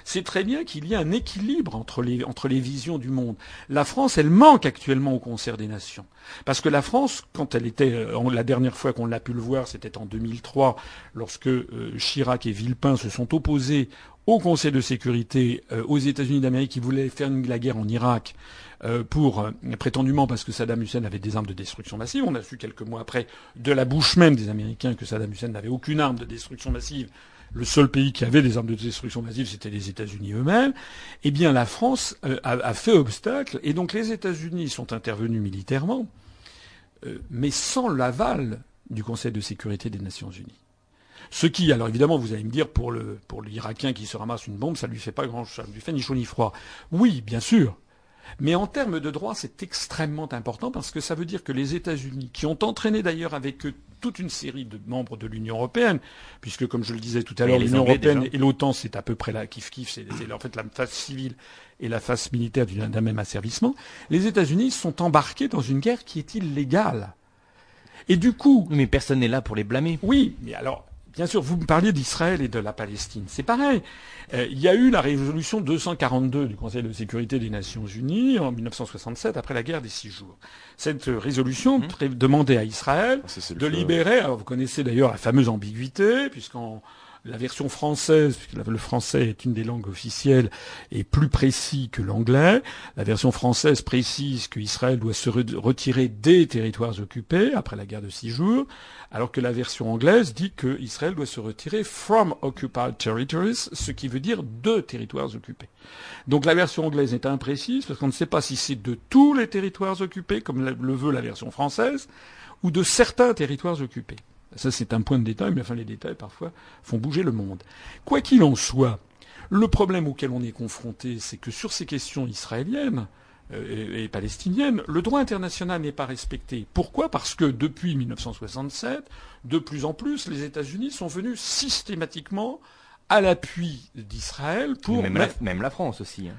c'est très bien qu'il y ait un équilibre entre les, visions du monde. La France, elle manque actuellement au concert des nations. Parce que la France, quand elle était, euh, la dernière fois qu'on l'a pu le voir, c'était en 2003, lorsque euh, Chirac et Villepin se sont opposés au Conseil de sécurité euh, aux États-Unis d'Amérique qui voulaient faire la guerre en Irak pour prétendument parce que Saddam Hussein avait des armes de destruction massive. On a su quelques mois après de la bouche même des Américains que Saddam Hussein n'avait aucune arme de destruction massive le seul pays qui avait des armes de destruction massive, c'était les États-Unis eux-mêmes, eh bien la France euh, a, fait obstacle, et donc les États-Unis sont intervenus militairement, euh, mais sans l'aval du Conseil de sécurité des Nations Unies. Ce qui, alors évidemment, vous allez me dire, pour le pour l'Irakien qui se ramasse une bombe, ça lui fait pas grand, chose, ça lui fait ni chaud ni froid. Oui, bien sûr, mais en termes de droit, c'est extrêmement important parce que ça veut dire que les États-Unis, qui ont entraîné d'ailleurs avec eux toute une série de membres de l'Union européenne, puisque comme je le disais tout à l'heure, l'Union européenne et l'OTAN, c'est à peu près la kiff kiff, c'est en fait la phase civile et la phase militaire d'un même asservissement. Les États-Unis sont embarqués dans une guerre qui est illégale. Et du coup. Mais personne n'est là pour les blâmer. Oui, mais alors Bien sûr, vous me parliez d'Israël et de la Palestine. C'est pareil. Euh, il y a eu la résolution 242 du Conseil de sécurité des Nations Unies en 1967, après la guerre des six jours. Cette résolution mmh. demandait à Israël ah, de libérer, alors vous connaissez d'ailleurs la fameuse ambiguïté, puisqu'en la version française, puisque le français est une des langues officielles, est plus précis que l'anglais. La version française précise qu'Israël doit se retirer des territoires occupés après la guerre de six jours, alors que la version anglaise dit qu'Israël doit se retirer from occupied territories, ce qui veut dire de territoires occupés. Donc la version anglaise est imprécise parce qu'on ne sait pas si c'est de tous les territoires occupés, comme le veut la version française, ou de certains territoires occupés. Ça, c'est un point de détail, mais enfin, les détails, parfois, font bouger le monde. Quoi qu'il en soit, le problème auquel on est confronté, c'est que sur ces questions israéliennes euh, et, palestiniennes, le droit international n'est pas respecté. Pourquoi? Parce que depuis 1967, de plus en plus, les États-Unis sont venus systématiquement à l'appui d'Israël pour... Même, la, France aussi. Hein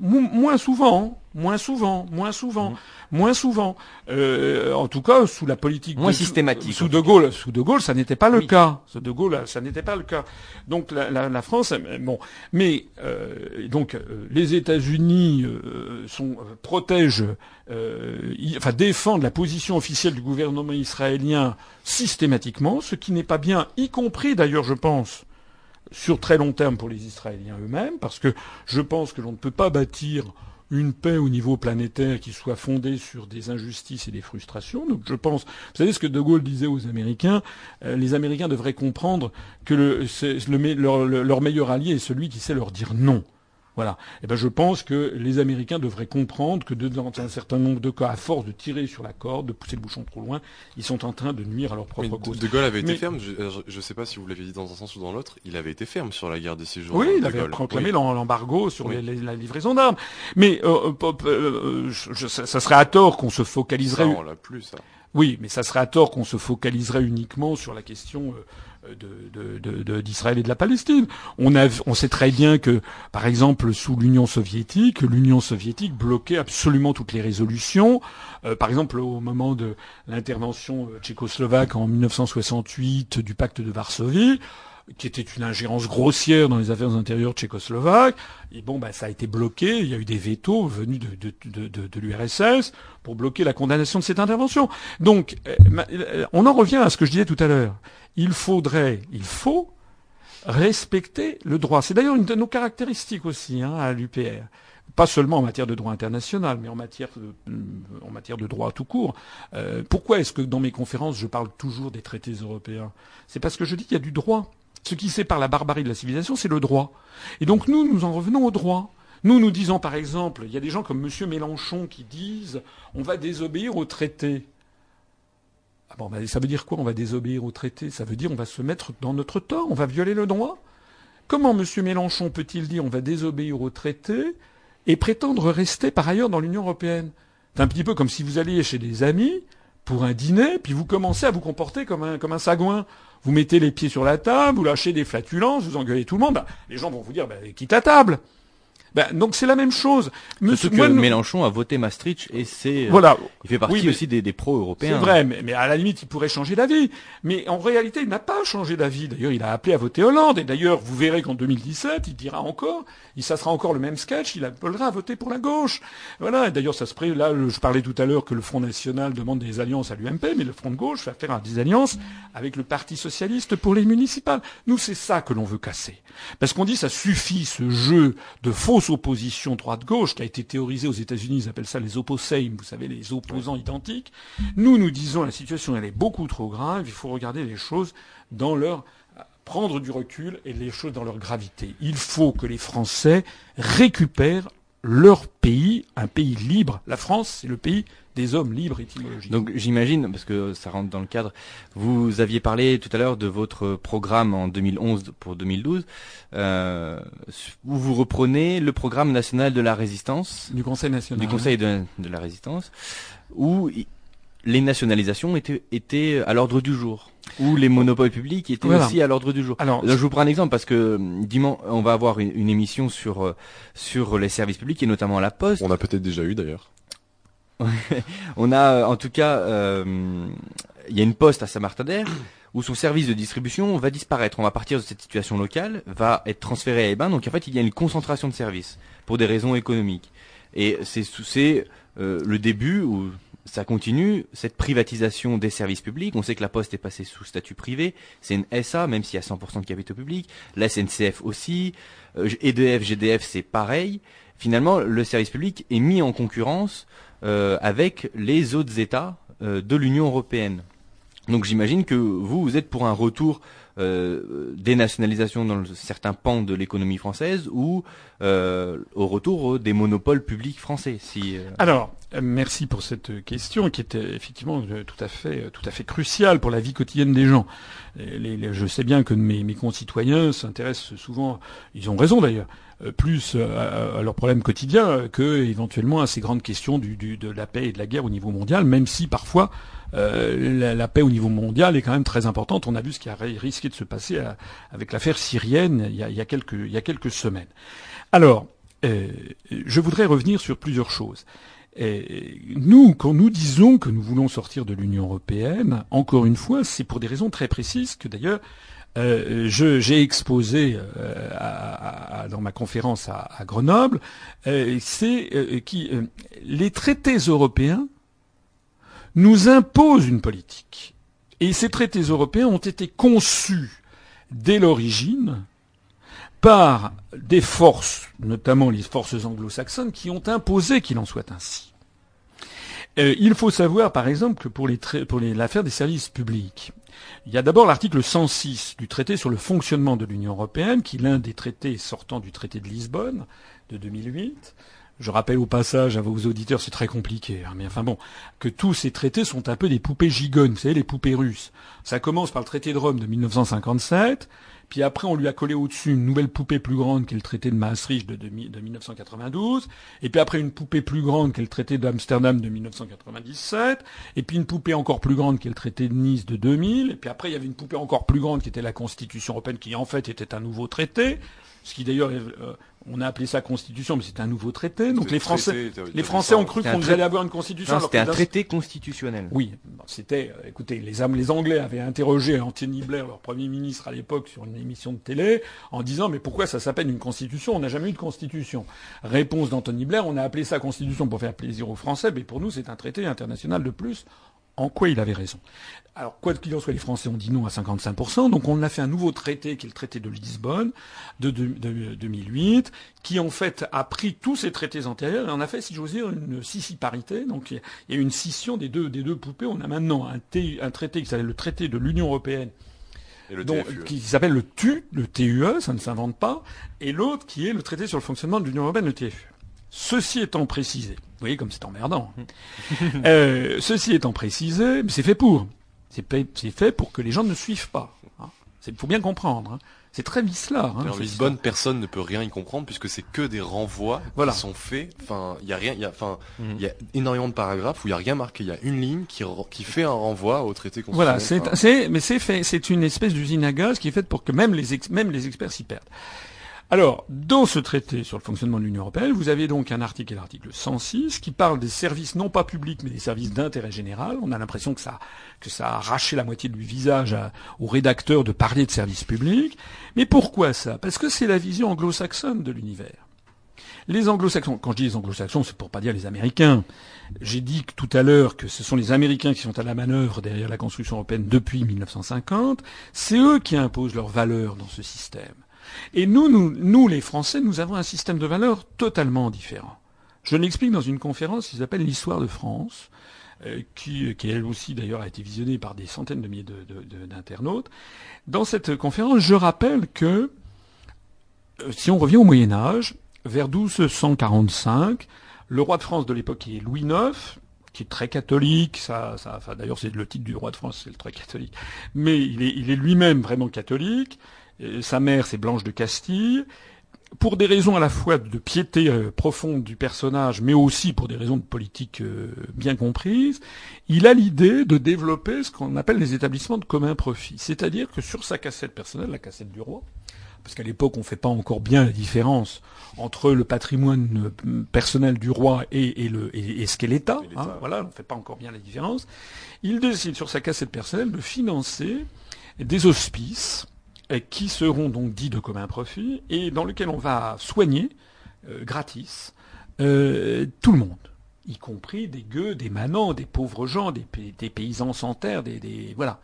moins souvent, moins souvent, moins souvent, mmh. moins souvent. Euh, en tout cas, sous la politique moins systématique. Sous De Gaulle, sous De Gaulle, ça n'était pas le cas. Sous De Gaulle, ça n'était pas le cas. Donc la, la, la France, bon, mais euh, donc euh, les États-Unis euh, sont protègent, enfin défendent la position officielle du gouvernement israélien systématiquement, ce qui n'est pas bien, y compris d'ailleurs, je pense sur très long terme pour les Israéliens eux-mêmes, parce que je pense que l'on ne peut pas bâtir une paix au niveau planétaire qui soit fondée sur des injustices et des frustrations. Donc je pense, vous savez ce que De Gaulle disait aux Américains, euh, les Américains devraient comprendre que leur meilleur allié est celui qui sait leur dire non. Voilà. Eh ben je pense que les Américains devraient comprendre que dans un certain nombre de cas, à force de tirer sur la corde, de pousser le bouchon trop loin, ils sont en train de nuire à leur propre cause. De Gaulle avait été ferme. Je ne sais pas si vous l'avez dit dans un sens ou dans l'autre. Il avait été ferme sur la guerre des six jours. Oui, il avait proclamé l'embargo sur la livraison d'armes. Mais euh, euh, euh, ça, serait à tort qu'on se focaliserait. Ça, on l'a plus ça. Oui, mais ça serait à tort qu'on se focaliserait uniquement sur la question d'Israël et de la Palestine. On, sait très bien que, par exemple, sous l'Union soviétique, l'Union soviétique bloquait absolument toutes les résolutions. Euh, par exemple, au moment de l'intervention tchécoslovaque en 1968 du pacte de Varsovie, qui était une ingérence grossière dans les affaires intérieures tchécoslovaques. Et bon, bah, ça a été bloqué. Il y a eu des vétos venus de, de, de, de l'URSS pour bloquer la condamnation de cette intervention. Donc, euh, on en revient à ce que je disais tout à l'heure il faudrait, il faut respecter le droit. C'est d'ailleurs une de nos caractéristiques aussi hein, à l'UPR. Pas seulement en matière de droit international, mais en matière de, en matière de droit tout court. Euh, pourquoi est-ce que dans mes conférences je parle toujours des traités européens? C'est parce que je dis qu'il y a du droit. Ce qui sépare la barbarie de la civilisation, c'est le droit. Et donc nous, nous en revenons au droit. Nous, nous disons par exemple, il y a des gens comme M. Mélenchon qui disent on va désobéir au traité. Ah bon, ben, ça veut dire quoi On va désobéir au traité? Ça veut dire on va se mettre dans notre tort, on va violer le droit Comment M. Mélenchon peut-il dire on va désobéir au traité et prétendre rester par ailleurs dans l'Union européenne? C'est un petit peu comme si vous alliez chez des amis pour un dîner, puis vous commencez à vous comporter comme un, comme un sagouin. Vous mettez les pieds sur la table, vous lâchez des flatulences, vous engueulez tout le monde. Bah, les gens vont vous dire, bah, quitte à table. Ben, donc c'est la même chose. Monsieur que Mélenchon a voté Maastricht et c'est euh, voilà. il fait partie aussi des, des pro-européens. C'est vrai, mais, mais, à la limite il pourrait changer d'avis. Mais en réalité il n'a pas changé d'avis. D'ailleurs il a appelé à voter Hollande et d'ailleurs vous verrez qu'en 2017 il dira encore, il ça sera encore le même sketch, il appellera à voter pour la gauche. Voilà. D'ailleurs ça se pré... là je parlais tout à l'heure que le Front national demande des alliances à l'UMP, mais le Front de gauche va faire des alliances avec le Parti socialiste pour les municipales. Nous c'est ça que l'on veut casser. Parce qu'on dit ça suffit ce jeu de fausse opposition droite-gauche qui a été théorisé aux États-Unis, ils appellent ça les opposame, vous savez, les opposants identiques. Nous, nous disons la situation elle est beaucoup trop grave, il faut regarder les choses dans leur prendre du recul et les choses dans leur gravité. Il faut que les Français récupèrent leur pays, un pays libre. La France, c'est le pays des hommes libres étymologiquement. Donc j'imagine, parce que ça rentre dans le cadre, vous aviez parlé tout à l'heure de votre programme en 2011 pour 2012, euh, où vous reprenez le programme national de la résistance. Du Conseil national. Du Conseil de, la résistance, où les nationalisations étaient, étaient à l'ordre du jour où les monopoles publics étaient aussi à l'ordre du jour. Alors, je vous prends un exemple parce que dimanche, on va avoir une, une, émission sur euh, sur les services publics et notamment la Poste. On a peut-être déjà eu d'ailleurs. on a euh, en tout cas, euh, il y a une poste à Saint-Martin où son service de distribution va disparaître. On va partir de cette situation locale, va être transféré à Eban. Donc en fait, il y a une concentration de services pour des raisons économiques. Et c'est euh, le début où ça continue, cette privatisation des services publics. On sait que la Poste est passée sous statut privé. C'est une SA, même s'il y a 100% de capitaux publics. La SNCF aussi. EDF, GDF, c'est pareil. Finalement, le service public est mis en concurrence euh, avec les autres États euh, de l'Union européenne. Donc j'imagine que vous, vous êtes pour un retour euh, des nationalisations dans certains pans de l'économie française ou euh, au retour des monopoles publics français. Si, Alors, merci pour cette question qui était effectivement tout à fait, tout à fait cruciale pour la vie quotidienne des gens. je sais bien que mes, mes concitoyens s'intéressent souvent, ils ont raison d'ailleurs, euh, plus à, leurs problèmes quotidiens que éventuellement à ces grandes questions du, de la paix et de la guerre au niveau mondial, même si parfois euh, la, paix au niveau mondial est quand même très importante. On a vu ce qui a risqué de se passer avec l'affaire syrienne il y, a, quelques, semaines. Alors, euh, je voudrais revenir sur plusieurs choses. Nous, quand nous disons que nous voulons sortir de l'Union européenne, encore une fois, c'est pour des raisons très précises que d'ailleurs euh, j'ai exposé euh, dans ma conférence à, Grenoble, euh, c'est euh, qui les traités européens nous imposent une politique. Et ces traités européens ont été conçus dès l'origine par des forces, notamment les forces anglo-saxonnes, qui ont imposé qu'il en soit ainsi. il faut savoir, par exemple, que pour l'affaire pour des services publics, il y a d'abord l'article 106 du traité sur le fonctionnement de l'Union européenne, qui est l'un des traités sortant du traité de Lisbonne de 2008. Je rappelle au passage à vos auditeurs, c'est très compliqué, hein, mais enfin bon, que tous ces traités sont un peu des poupées gigones, vous savez, les poupées russes. Ça commence par le traité de Rome de 1957, puis après, on lui a collé au-dessus une nouvelle poupée plus grande qui est le traité de Maastricht de, 1992. Et puis après, une poupée plus grande qui est le traité d'Amsterdam de 1997. Et puis une poupée encore plus grande qui est le traité de Nice de 2000. Et puis après, il y avait une poupée encore plus grande qui était la Constitution européenne qui en fait était un nouveau traité. Ce qui d'ailleurs euh, on a appelé ça constitution, mais c'était un nouveau traité. Donc les Français, les Français ont cru qu'on allait avoir une constitution. C'était un traité constitutionnel. Oui, c'était. Euh, écoutez, les, les Anglais avaient interrogé Anthony Blair, leur premier ministre à l'époque, sur une émission de télé, en disant mais pourquoi ça s'appelle une constitution? On n'a jamais eu de constitution. Réponse d'Anthony Blair on a appelé ça constitution pour faire plaisir aux Français, mais pour nous c'est un traité international de plus en quoi il avait raison? Alors, quoi qu'il en soit, les Français ont dit non à 55%, donc on a fait un nouveau traité, qui est le traité de Lisbonne, de, 2008, qui en fait a pris tous ces traités antérieurs et on a fait, si j'ose dire, une scissiparité. Donc il y a une scission des deux, des deux poupées. On a maintenant un, un traité qui s'appelle le traité de l'Union européenne Et le TFUE. qui s'appelle le TU, le TUE, ça ne s'invente pas, et l'autre qui est le traité sur le fonctionnement de l'Union européenne, le TFU. Ceci étant précisé, voyez comme c'est emmerdant. hein. Euh, ceci étant précisé, c'est fait pour. C'est fait, pour que les gens ne suivent pas. Il faut bien comprendre. hein. C'est très vicelard. Hein, En cette Lisbonne, personne ne peut rien y comprendre puisque c'est que des renvois Voilà. qui sont faits. Enfin, il y a rien, il y a, enfin, Mhm. il y a énormément de paragraphes où il y a rien marqué. Il y a une ligne qui, qui fait un renvoi au traité Voilà, constitutionnel. c'est, Enfin, c'est, mais c'est fait, c'est une espèce d'usine à gaz qui est faite pour que même les, ex- même les experts s'y perdent. Alors, dans ce traité sur le fonctionnement de l'Union européenne, vous avez donc un article, l'article 106, qui parle des services non pas publics, mais des services d'intérêt général. On a l'impression que ça, que ça a arraché la moitié du visage à- aux rédacteurs de parler de services publics. Mais pourquoi ça? Parce que c'est la vision anglo-saxonne de l'univers. Les anglo-saxons, quand je dis les anglo-saxons, c'est pour pas dire les américains. J'ai dit tout à l'heure que ce sont les américains qui sont à la manœuvre derrière la construction européenne depuis 1950. C'est eux qui imposent leurs valeurs dans ce système. Et nous, nous, les Français, nous avons un système de valeurs totalement différent. Je l'explique dans une conférence qui s'appelle l'histoire de France, euh, qui, elle aussi d'ailleurs a été visionnée par des centaines de milliers d'internautes. Dans cette conférence, je rappelle que euh, si on revient au Moyen Âge, vers 1245, le roi de France de l'époque est Louis IX, qui est très catholique, ça, d'ailleurs c'est le titre du roi de France, c'est le très catholique, mais il est lui-même vraiment catholique. Euh, sa mère c'est Blanche de Castille. Pour des raisons à la fois de piété euh, profonde du personnage, mais aussi pour des raisons de politique euh, bien comprises, il a l'idée de développer ce qu'on appelle les établissements de commun profit. C'est-à-dire que sur sa cassette personnelle, la cassette du roi, parce qu'à l'époque on ne fait pas encore bien la différence entre le patrimoine personnel du roi et, et le, et, et ce qu'est l'État. Hein, voilà, on ne fait pas encore bien la différence. Il décide sur sa cassette personnelle de financer des hospices qui seront donc dits de commun profit et dans lesquels on va soigner euh, gratis euh, tout le monde, y compris des gueux, des manants, des pauvres gens, des, pa- des paysans sans terre, des, voilà.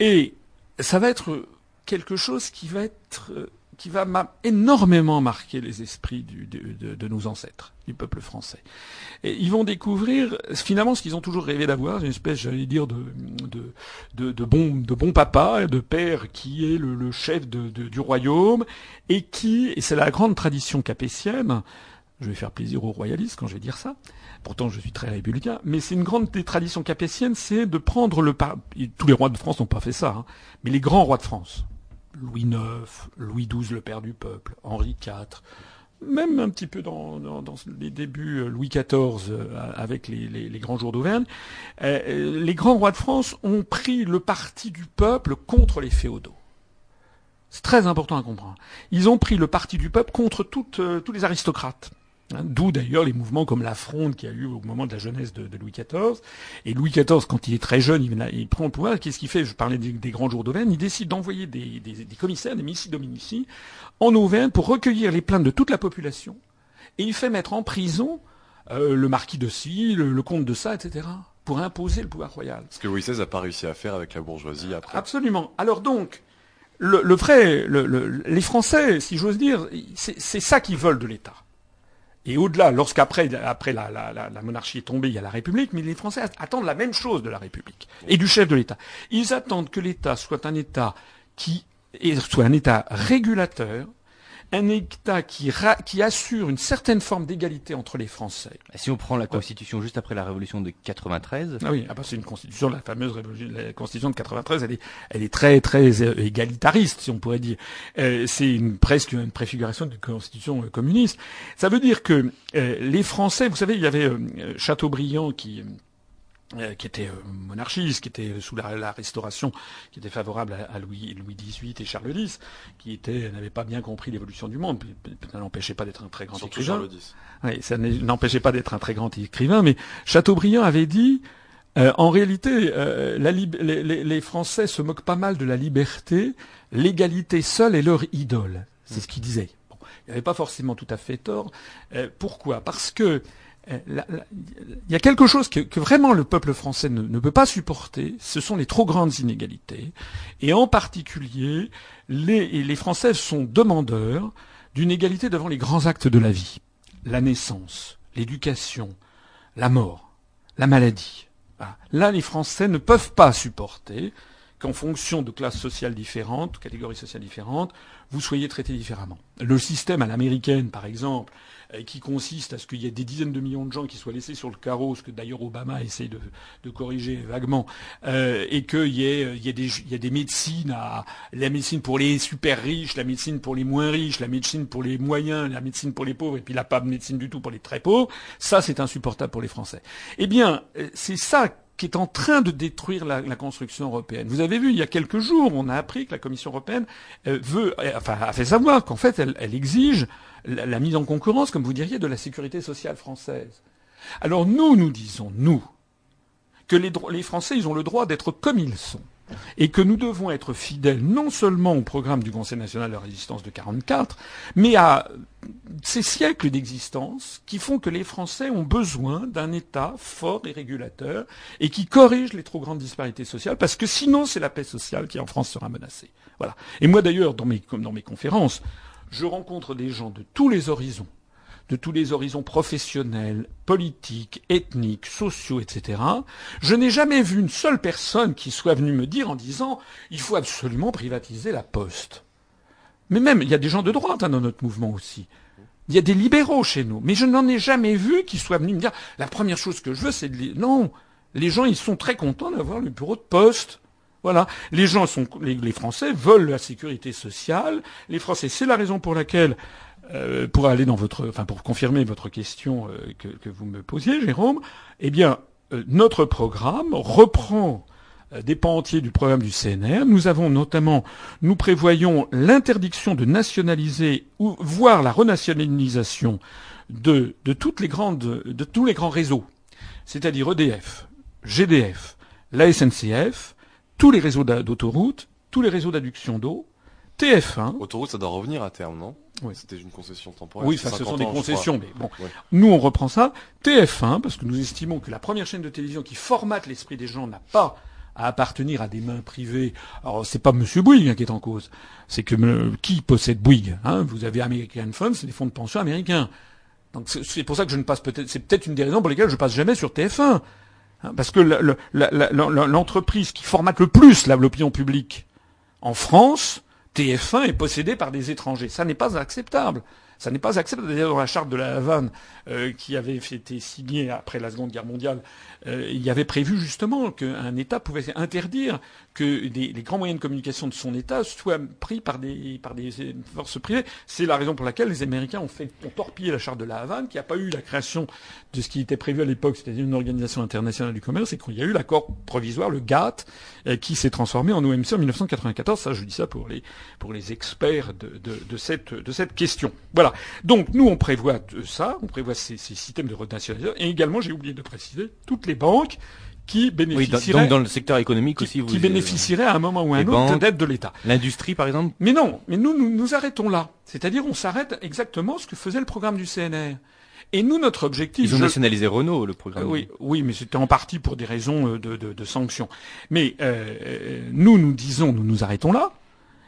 Et ça va être quelque chose qui va être euh, qui va énormément marquer les esprits de, nos ancêtres, du peuple français. Et ils vont découvrir finalement ce qu'ils ont toujours rêvé d'avoir, une espèce, j'allais dire, de, bon, de bon papa, de père qui est le, chef du royaume et qui, et c'est la grande tradition capétienne, je vais faire plaisir aux royalistes quand je vais dire ça. Pourtant, je suis très républicain, mais c'est une grande des traditions capétiennes, c'est de prendre le Tous les rois de France n'ont pas fait ça, hein, mais les grands rois de France, Louis IX, Louis XII, le père du peuple, Henri IV, même un petit peu dans, les débuts euh, Louis XIV euh, avec les, les, grands jours d'Auvergne, euh, les grands rois de France ont pris le parti du peuple contre les féodaux. C'est très important à comprendre. Ils ont pris le parti du peuple contre toutes, tous les aristocrates. Hein, D'où d'ailleurs les mouvements comme la fronde qu'il y a eu au moment de la jeunesse de, de Louis XIV. Et Louis XIV, quand il est très jeune, il, il prend le pouvoir. Qu'est-ce qu'il fait? Je parlais des, des grands jours d'Auvergne. Il décide d'envoyer des, des, des commissaires, des missi dominici, en Auvergne pour recueillir les plaintes de toute la population. Et il fait mettre en prison euh, le marquis de ci, le, le comte de ça, etc. pour imposer le pouvoir royal. Ce que Louis XVI n'a pas réussi à faire avec la bourgeoisie après. Absolument. Alors donc, le, le vrai, le- le- les Français, si j'ose dire, c'est c'est ça qu'ils veulent de l'État. Et au-delà, lorsqu'après après la, la, monarchie est tombée, il y a la République, mais les Français attendent la même chose de la République et du chef de l'État. Ils attendent que l'État soit un État qui soit un État régulateur, un État qui, ra- qui assure une certaine forme d'égalité entre les Français. Si on prend la Constitution juste après la Révolution de 93, Ah oui, ah bah c'est une constitution, la fameuse révolution, la constitution de 93, elle est, elle est très, très euh, égalitariste, si on pourrait dire. Euh, c'est une, presque une préfiguration d'une constitution euh, communiste. Ça veut dire que euh, les Français, vous savez, il y avait euh, Chateaubriand qui euh, qui était euh, monarchiste, qui était sous la, la Restauration, qui était favorable à, à Louis, Louis XVIII et Charles X, qui n'avait pas bien compris l'évolution du monde. Ça n'empêchait pas d'être un très grand Surtout écrivain. Charles X. Oui, ça n'empêchait pas d'être un très grand écrivain, mais Chateaubriand avait dit, euh, en réalité, euh, la les, les- les Français se moquent pas mal de la liberté, l'égalité seule est leur idole. C'est ce qu'il disait. Bon, il n'avait pas forcément tout à fait tort. Euh, pourquoi? Parce que euh, il y a quelque chose que, vraiment le peuple français ne, peut pas supporter, ce sont les trop grandes inégalités. Et en particulier, les, Français sont demandeurs d'une égalité devant les grands actes de la vie. La naissance, l'éducation, la mort, la maladie. Là, les Français ne peuvent pas supporter qu'en fonction de classes sociales différentes, catégories sociales différentes, vous soyez traités différemment. Le système à l'américaine, par exemple, euh, qui consiste à ce qu'il y ait des dizaines de millions de gens qui soient laissés sur le carreau, ce que d'ailleurs Obama essaie de, corriger vaguement, euh, et qu'il y y, a des médecines, à, la médecine pour les super riches, la médecine pour les moins riches, la médecine pour les moyens, la médecine pour les pauvres, et puis la pas de médecine du tout pour les très pauvres, ça c'est insupportable pour les Français. Eh bien, euh, c'est ça qui est en train de détruire la, construction européenne. Vous avez vu, il y a quelques jours, on a appris que la Commission européenne euh, veut, euh, enfin, a fait savoir qu'en fait, elle exige la, mise en concurrence, comme vous diriez, de la sécurité sociale française. Alors nous, nous disons, nous, que les, Français, ils ont le droit d'être comme ils sont et que nous devons être fidèles non seulement au programme du Conseil national de résistance de 44, mais à ces siècles d'existence qui font que les Français ont besoin d'un État fort et régulateur et qui corrige les trop grandes disparités sociales, parce que sinon c'est la paix sociale qui en France sera menacée. Voilà. Et moi d'ailleurs, dans mes conférences, je rencontre des gens de tous les horizons de tous les horizons professionnels, politiques, ethniques, sociaux, etc., je n'ai jamais vu une seule personne qui soit venue me dire en disant il faut absolument privatiser la poste. Mais même, il y a des gens de droite hein, dans notre mouvement aussi. Il y a des libéraux chez nous. Mais je n'en ai jamais vu qui soient venus me dire la première chose que je veux, c'est de... Non, les gens, ils sont très contents d'avoir le bureau de poste. Voilà. Les gens sont, les, Français veulent la sécurité sociale. Les Français, c'est la raison pour laquelle euh, pour aller dans votre, enfin pour confirmer votre question euh, que, vous me posiez, Jérôme, eh bien euh, notre programme reprend des pans entiers du programme du CNR. Nous avons notamment, nous prévoyons l'interdiction de nationaliser ou voire la renationalisation de, de toutes les grandes, de tous les grands réseaux, c'est-à-dire EDF, GDF, la SNCF, tous les réseaux d'autoroutes, tous les réseaux d'adduction d'eau, TF1. Autoroute, ça doit revenir à terme, non? Oui. C'était une concession temporaire. Oui, ça, ce sont des concessions, mais bon. Ouais. Nous, on reprend ça. TF1, parce que nous estimons que la première chaîne de télévision qui formate l'esprit des gens n'a pas à appartenir à des mains privées. Alors, c'est pas Monsieur Bouygues hein, qui est en cause. C'est que euh, qui possède Bouygues hein? Vous avez American Funds, c'est des fonds de pension américains. Donc, c'est pour ça que je ne passe peut-être. C'est peut-être une des raisons pour lesquelles je passe jamais sur TF1, hein, parce que l'entreprise qui formate le plus l'opinion publique en France TF1 est possédé par des étrangers. Ça n'est pas acceptable. Ça n'est pas acceptable. D'ailleurs, dans la charte de la Havane, euh, qui avait été signée après la Seconde Guerre mondiale, euh, il y avait prévu justement qu'un État pouvait interdire que les grands moyens de communication de son État soient pris par des, forces privées. C'est la raison pour laquelle les Américains ont, fait, ont torpillé la charte de la Havane, qui n'a pas eu la création de ce qui était prévu à l'époque, c'est-à-dire une organisation internationale du commerce, et qu'il y a eu l'accord provisoire, le GATT, euh, qui s'est transformé en OMC en 1994. Ça, je dis ça pour les, experts de, cette, de cette question. Voilà. Donc, nous, on prévoit ça, on prévoit ces, ces systèmes de renationalisation, et également, j'ai oublié de préciser, toutes les banques qui bénéficieraient oui, donc dans le secteur économique qui, aussi, vous qui bénéficieraient à un moment ou à un autre d'aide de l'État. L'industrie, par exemple? Mais non, mais nous, nous nous arrêtons là. C'est-à-dire, on s'arrête exactement ce que faisait le programme du CNR. Et nous, notre objectif. Ils ont je... nationalisé Renault, le programme. Euh, oui, oui, mais c'était en partie pour des raisons de, de, de sanctions. Mais euh, nous, nous disons, nous nous arrêtons là,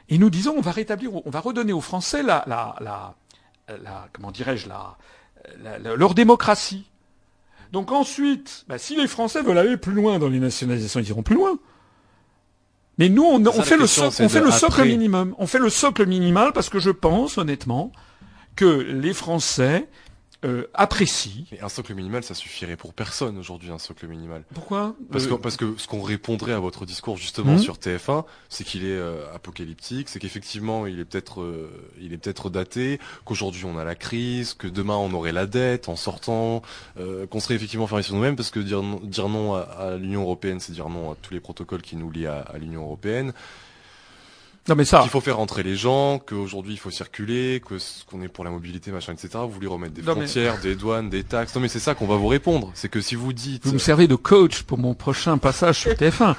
et nous disons, on va rétablir, on va redonner aux Français la, la, la, la comment dirais-je, la, la, leur démocratie. Donc ensuite, bah, si les Français veulent aller plus loin dans les nationalisations, ils iront plus loin. Mais nous, on, on fait, le on fait le socle minimum. On fait le socle minimal parce que je pense, honnêtement, que les Français euh, apprécient. Mais un socle minimal, ça suffirait pour personne aujourd'hui, un socle minimal. Pourquoi? Parce que, parce que ce qu'on répondrait à votre discours justement mmh. sur TF1, c'est qu'il est euh, apocalyptique, c'est qu'effectivement il est peut-être euh, il est peut-être daté, qu'aujourd'hui on a la crise, que demain on aurait la dette en sortant, qu'on serait effectivement fermé sur nous-mêmes, parce que dire non, dire non à, à l'Union européenne, c'est dire non à tous les protocoles qui nous lient à, à l'Union européenne. Non mais ça. Qu'il faut faire rentrer les gens, qu'aujourd'hui il faut circuler, que ce qu'on est pour la mobilité, machin, etc. Vous voulez remettre des non frontières, mais... des douanes, des taxes. Non mais c'est ça qu'on va vous répondre. C'est que si vous dites. Vous me servez de coach pour mon prochain passage sur TF1.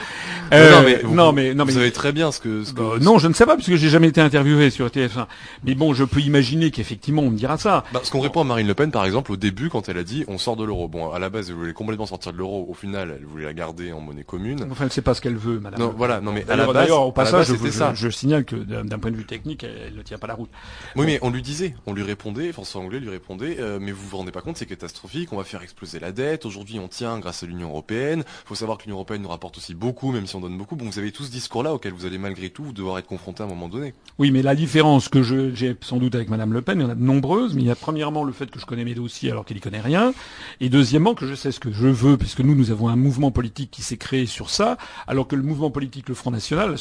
Euh, non, mais vous, non mais non mais vous savez très bien ce que. Ce que euh, non, je ne sais pas puisque j'ai jamais été interviewé sur TF1. Mais bon, je peux imaginer qu'effectivement on me dira ça. Bah, ce qu'on répond à Marine Le Pen par exemple au début quand elle a dit on sort de l'euro. Bon, à la base elle voulait complètement sortir de l'euro. Au final, elle voulait la garder en monnaie commune. Enfin, elle sait pas ce qu'elle veut, madame. Non, voilà. Non mais à la base. Au passage, je, je, je, signale que d'un point de vue technique, elle, ne tient pas la route. Oui, mais on lui disait, on lui répondait, François Anglais lui répondait, euh, mais vous vous rendez pas compte, c'est catastrophique, on va faire exploser la dette. Aujourd'hui, on tient grâce à l'Union européenne. Il faut savoir que l'Union européenne nous rapporte aussi beaucoup, même si on donne beaucoup. Bon, vous avez tout ce discours-là auquel vous allez malgré tout devoir être confronté à un moment donné. Oui, mais la différence que j'ai sans doute avec Madame Le Pen, il y en a de nombreuses, mais il y a premièrement le fait que je connais mes dossiers alors qu'elle y connaît rien, et deuxièmement que je sais ce que je veux, puisque nous, nous avons un mouvement politique qui s'est créé sur ça, alors que le mouvement politique, le Front National,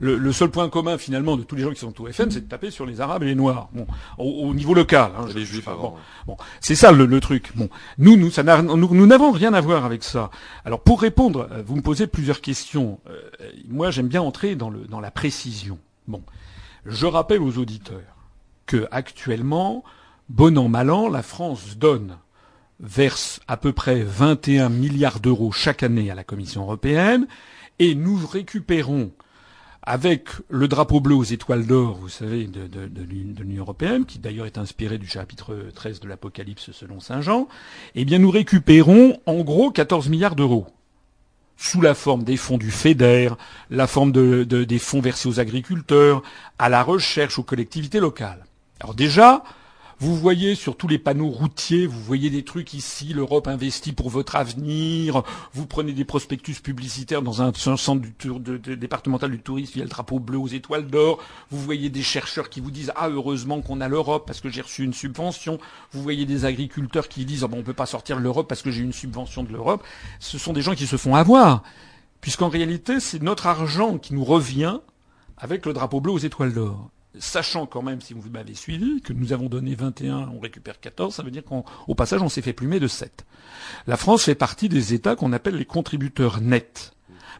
le, seul point commun finalement de tous les gens qui sont au FN, c'est de taper sur les Arabes et les Noirs, bon, au, niveau local. Hein, les Juifs bon, bon c'est ça le, truc. Bon, nous, nous, ça nous n'avons rien à voir avec ça. Alors pour répondre, euh, vous me posez plusieurs questions. Euh, moi, j'aime bien entrer dans, le, dans la précision. Bon, je rappelle aux auditeurs que actuellement, bon an mal an, la France donne verse à peu près 21 milliards d'euros chaque année à la Commission européenne et nous récupérons avec le drapeau bleu aux étoiles d'or, vous savez, de, l'Union européenne, qui d'ailleurs est inspiré du chapitre 13 de l'Apocalypse selon Saint Jean, eh bien nous récupérons en gros 14 milliards d'euros sous la forme des fonds du FEDER, la forme des fonds versés aux agriculteurs, à la recherche, aux collectivités locales. Alors déjà, vous voyez sur tous les panneaux routiers, vous voyez des trucs ici, l'Europe investit pour votre avenir. Vous prenez des prospectus publicitaires dans un, centre départemental du tourisme, il y a le drapeau bleu aux étoiles d'or. Vous voyez des chercheurs qui vous disent ah heureusement qu'on a l'Europe parce que j'ai reçu une subvention. Vous voyez des agriculteurs qui disent ah bon on peut pas sortir de l'Europe parce que j'ai une subvention de l'Europe. Ce sont des gens qui se font avoir, puisqu'en réalité c'est notre argent qui nous revient avec le drapeau bleu aux étoiles d'or sachant quand même, si vous m'avez suivi, que nous avons donné 21, on récupère 14, ça veut dire qu'au passage, on s'est fait plumer de 7. La France fait partie des États qu'on appelle les contributeurs nets.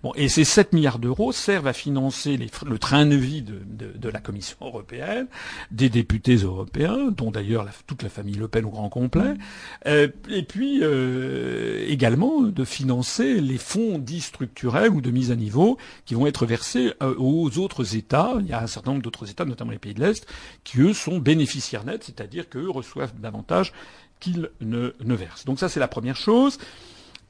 Bon, et ces 7 milliards d'euros servent à financer le train de vie de, la Commission européenne, des députés européens, dont d'ailleurs toute la famille Le Pen au grand complet, euh, et puis euh, également de financer les fonds dits structurels ou de mise à niveau qui vont être versés euh, aux autres États. Il y a un certain nombre d'autres États, notamment les pays de l'Est, qui eux sont bénéficiaires nets, c'est-à-dire qu'eux reçoivent davantage qu'ils ne, ne versent. Donc ça c'est la première chose.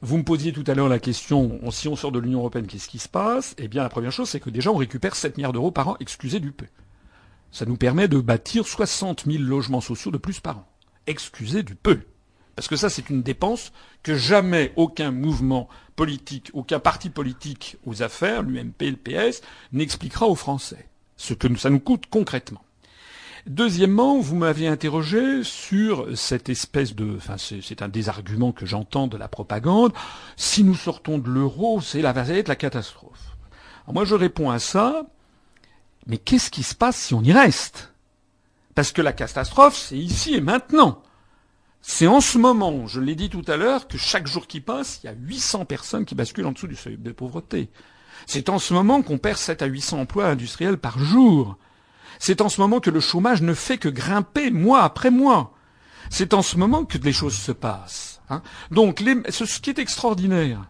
Vous me posiez tout à l'heure la question, si on sort de l'Union européenne, qu'est-ce qui se passe? Eh bien, la première chose, c'est que déjà, on récupère 7 milliards d'euros par an, excusez du peu. Ça nous permet de bâtir 60 000 logements sociaux de plus par an. Excusez du peu. Parce que ça, c'est une dépense que jamais aucun mouvement politique, aucun parti politique aux affaires, l'UMP, le PS, n'expliquera aux Français. Ce que ça nous coûte concrètement. Deuxièmement, vous m'aviez interrogé sur cette espèce de, enfin c'est un des arguments que j'entends de la propagande. Si nous sortons de l'euro, c'est la, être la catastrophe. moi je réponds à ça, mais qu'est-ce qui se passe si on y reste? Parce que la catastrophe, c'est ici et maintenant. C'est en ce moment, je l'ai dit tout à l'heure, que chaque jour qui passe, il y a 800 personnes qui basculent en dessous du seuil de pauvreté. C'est en ce moment qu'on perd 7 à 800 emplois industriels par jour. C'est en ce moment que le chômage ne fait que grimper mois après mois. C'est en ce moment que les choses se passent. Hein. Donc, ce, qui est extraordinaire,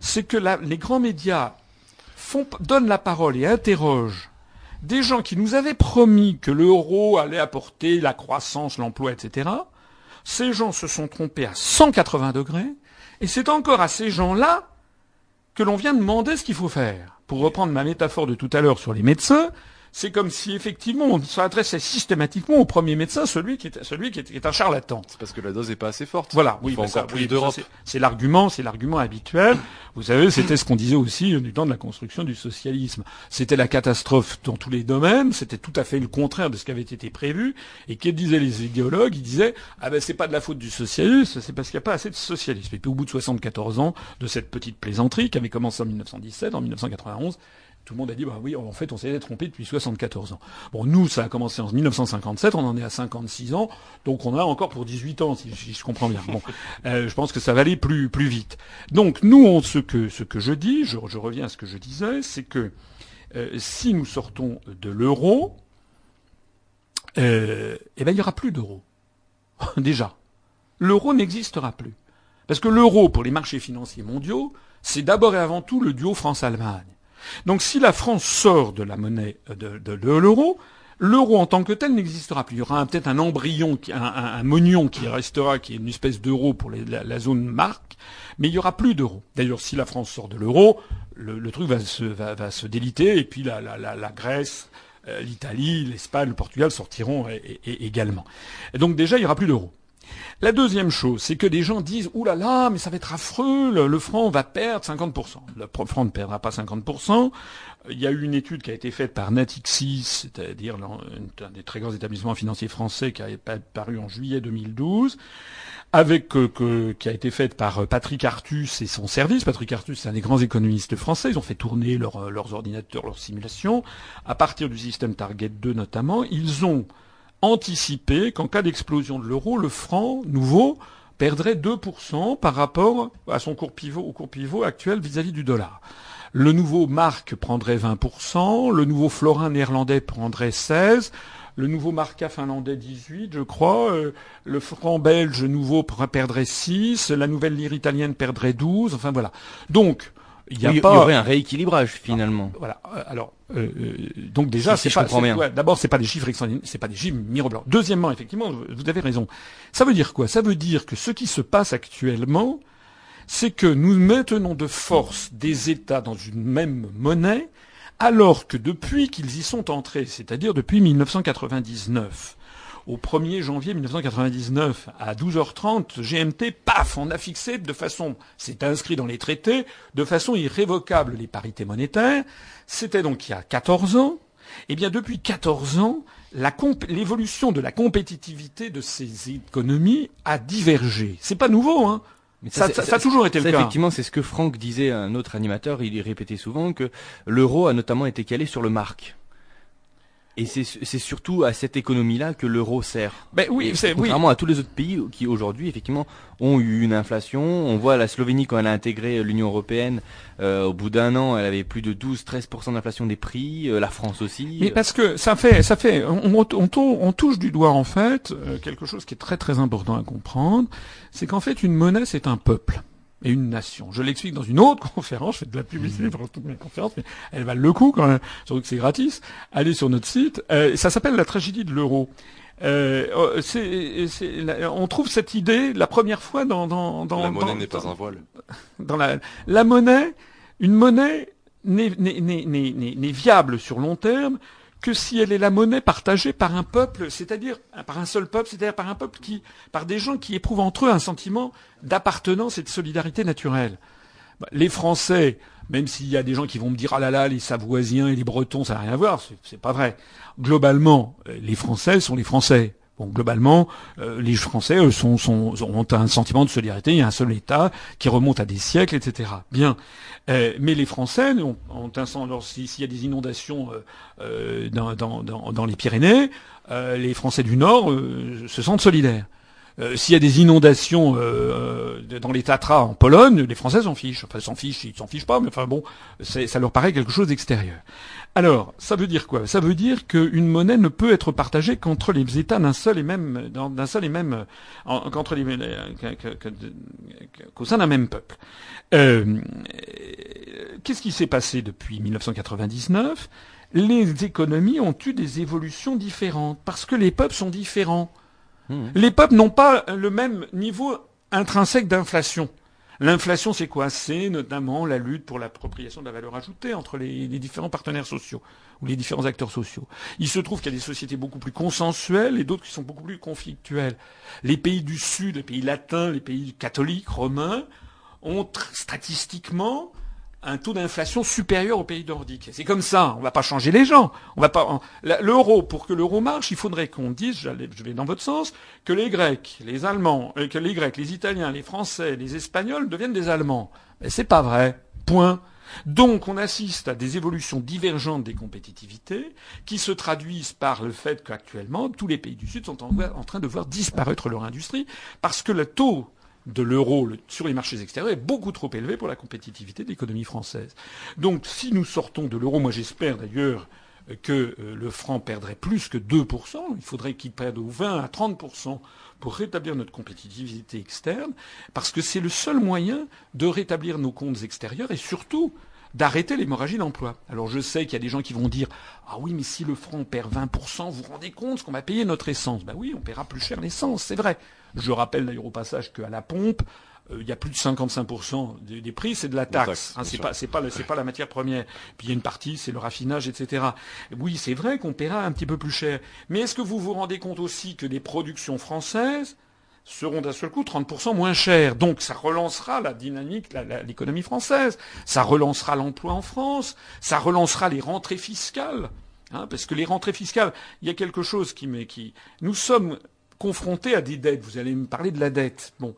c'est que les grands médias font, donnent la parole et interrogent des gens qui nous avaient promis que l'euro allait apporter la croissance, l'emploi, etc. Ces gens se sont trompés à 180 degrés, et c'est encore à ces gens-là que l'on vient demander ce qu'il faut faire. Pour reprendre ma métaphore de tout à l'heure sur les médecins, c'est comme si effectivement on s'adressait systématiquement au premier médecin, celui qui est celui qui est, un charlatan. C'est parce que la dose n'est pas assez forte. Voilà, oui, C'est l'argument, c'est l'argument habituel. Vous savez, c'était ce qu'on disait aussi du temps de la construction du socialisme. C'était la catastrophe dans tous les domaines. C'était tout à fait le contraire de ce qui avait été prévu. Et que disaient les idéologues? Ils disaient ah ben c'est pas de la faute du socialisme, c'est parce qu'il n'y a pas assez de socialisme. Et puis au bout de 74 ans de cette petite plaisanterie qui avait commencé en 1917, en 1991 tout le monde a dit bah oui en fait on s'est trompé depuis 74 ans. Bon nous ça a commencé en 1957, on en est à 56 ans, donc on a encore pour 18 ans si, je comprends bien. Bon, euh, je pense que ça va aller plus plus vite. Donc nous on, ce que ce que je dis, je, reviens à ce que je disais, c'est que euh, si nous sortons de l'euro, euh, eh ben il y aura plus d'euros. Déjà, l'euro n'existera plus parce que l'euro pour les marchés financiers mondiaux, c'est d'abord et avant tout le duo France-Allemagne. Donc si la France sort de la monnaie de, l'euro, L'euro en tant que tel n'existera plus. Il y aura peut-être un embryon, un, un, qui restera, qui est une espèce d'euro pour la, zone marque, mais il y aura plus d'euro. D'ailleurs, si la France sort de l'euro, le, truc va se, déliter, et puis la, Grèce, euh, l'Italie, l'Espagne, le Portugal sortiront également. Donc déjà, il n'y aura plus d'euros. La deuxième chose, c'est que des gens disent Ouh là là, mais ça va être affreux, le, franc va perdre 50%. Le franc ne perdra pas 50%. Il y a eu une étude qui a été faite par Natixis, c'est-à-dire un des très grands établissements financiers français qui a paru en juillet 2012, avec euh, qui a été faite par euh, Patrick Artus et son service. Patrick Artus, c'est un des grands économistes français. Ils ont fait tourner euh, leurs ordinateurs, leurs simulations, à partir du système Target 2 notamment. Ils ont anticiper qu'en cas d'explosion de l'euro, le franc nouveau perdrait 2% par rapport à son cours pivot, au cours pivot actuel vis-à-vis du dollar. Le nouveau marque prendrait 20%, le nouveau florin néerlandais prendrait 16%, le nouveau marca finlandais 18, je crois, euh, le franc belge nouveau perdrait 6, la nouvelle lire italienne perdrait 12, enfin voilà. Donc, il y, aurait un rééquilibrage finalement. voilà. Euh, alors, euh, euh, donc déjà, c'est pas. D'abord, c'est pas des chiffres extraordinaires, c'est pas des chiffres mirobolants. Deuxièmement, effectivement, vous avez raison. Ça veut dire quoi? Ça veut dire que ce qui se passe actuellement, c'est que nous maintenons de force des États dans une même monnaie, alors que depuis qu'ils y sont entrés, c'est-à-dire depuis 1999, au 1er janvier 1999 à 12h30, GMT, paf, on a fixé de façon, c'est inscrit dans les traités, de façon irrévocable les parités monétaires. C'était donc il y a 14 ans. Eh bien, depuis 14 ans, l'évolution de la compétitivité de ces économies a divergé. C'est pas nouveau, hein. Mais ça, ça, a toujours été le cas. Effectivement, c'est ce que Franck disait à un autre animateur. Il répétait souvent que l'euro a notamment été calé sur le marque. Et c'est surtout à cette économie-là que l'euro sert. Ben oui, c'est contrairement à tous les autres pays qui aujourd'hui effectivement ont eu une inflation. On voit la Slovénie quand elle a intégré l'Union européenne, euh, au bout d'un an, elle avait plus de 12-13% d'inflation des prix. Euh, la France aussi. Mais parce que ça fait, ça fait, on, on, on touche du doigt en fait euh, quelque chose qui est très très important à comprendre, c'est qu'en fait une monnaie c'est un peuple et une nation. Je l'explique dans une autre conférence, je fais de la publicité mmh. pour toutes mes conférences, mais elles valent le coup quand même, surtout que c'est gratis. Allez sur notre site, euh, ça s'appelle la tragédie de l'euro. Euh, oh, c'est, on trouve cette idée la première fois dans... dans, dans la monnaie n'est pas un voile. Dans la, la monnaie, une monnaie n'est, n'est, n'est viable sur long terme que si elle est la monnaie partagée par un peuple, c'est-à-dire par un seul peuple, c'est-à-dire par un peuple qui, par des gens qui éprouvent entre eux un sentiment d'appartenance et de solidarité naturelle. Bah, les Français, même s'il y a des gens qui vont me dire ah là là les Savoisiens et les Bretons ça n'a rien à voir, c'est pas vrai. Globalement, les Français sont les Français. Bon, globalement, euh, les Français ont un sentiment de solidarité. Il y a un seul État qui remonte à des siècles, etc. Bien, euh, mais les Français ont, un sens. S'il y a des inondations euh, dans, les Pyrénées, les Français du Nord se sentent solidaires. S'il y a des inondations dans les Tatras en Pologne, les Français s'en fichent. Enfin, s'en fichent, ils s'en fichent pas, mais enfin bon, ça leur paraît quelque chose d'extérieur. Alors, ça veut dire quoi? Ça veut dire qu'une monnaie ne peut être partagée qu'entre les États d'un seul et même, d'un seul et même, qu'entre les, qu'au sein d'un même peuple. Euh, Qu'est-ce qui s'est passé depuis 1999 Les économies ont eu des évolutions différentes parce que les peuples sont différents. Mmh. Les peuples n'ont pas le même niveau intrinsèque d'inflation. L'inflation, c'est quoi? C'est notamment la lutte pour l'appropriation de la valeur ajoutée entre les, différents partenaires sociaux ou les différents acteurs sociaux. Il se trouve qu'il y a des sociétés beaucoup plus consensuelles et d'autres qui sont beaucoup plus conflictuelles. Les pays du Sud, les pays latins, les pays catholiques, romains, ont statistiquement un taux d'inflation supérieur aux pays nordiques. C'est comme ça, on ne va pas changer les gens. On va pas l'euro pour que l'euro marche, il faudrait qu'on dise, je vais dans votre sens, que les Grecs, les Allemands, euh, que les Grecs, les Italiens, les Français, les Espagnols deviennent des Allemands. Mais c'est pas vrai. Point. Donc on assiste à des évolutions divergentes des compétitivités qui se traduisent par le fait qu'actuellement tous les pays du Sud sont en, en train de voir disparaître leur industrie parce que le taux de l'euro sur les marchés extérieurs est beaucoup trop élevé pour la compétitivité de l'économie française. Donc si nous sortons de l'euro, moi j'espère d'ailleurs que euh, le franc perdrait plus que 2%, il faudrait qu'il perde 20 à 30% pour rétablir notre compétitivité externe, parce que c'est le seul moyen de rétablir nos comptes extérieurs et surtout d'arrêter l'hémorragie d'emploi. Alors je sais qu'il y a des gens qui vont dire ah oui mais si le franc perd 20%, vous vous rendez compte ce qu'on va payer notre essence? Ben oui, on paiera plus cher l'essence, c'est vrai. Je rappelle d'ailleurs au passage qu'à la pompe, euh, il y a plus de 55% des, des prix, c'est de la taxe. Hein, c'est pas, c'est pas, c'est pas la matière première. Puis il y a une partie, c'est le raffinage, etc. Oui, c'est vrai qu'on paiera un petit peu plus cher. Mais est-ce que vous vous rendez compte aussi que les productions françaises seront d'un seul coup 30% moins chères. Donc ça relancera la dynamique, l'économie française, ça relancera l'emploi en France, ça relancera les rentrées fiscales. Hein, parce que les rentrées fiscales, il y a quelque chose qui qui. Nous sommes confrontés à des dettes. Vous allez me parler de la dette. Bon,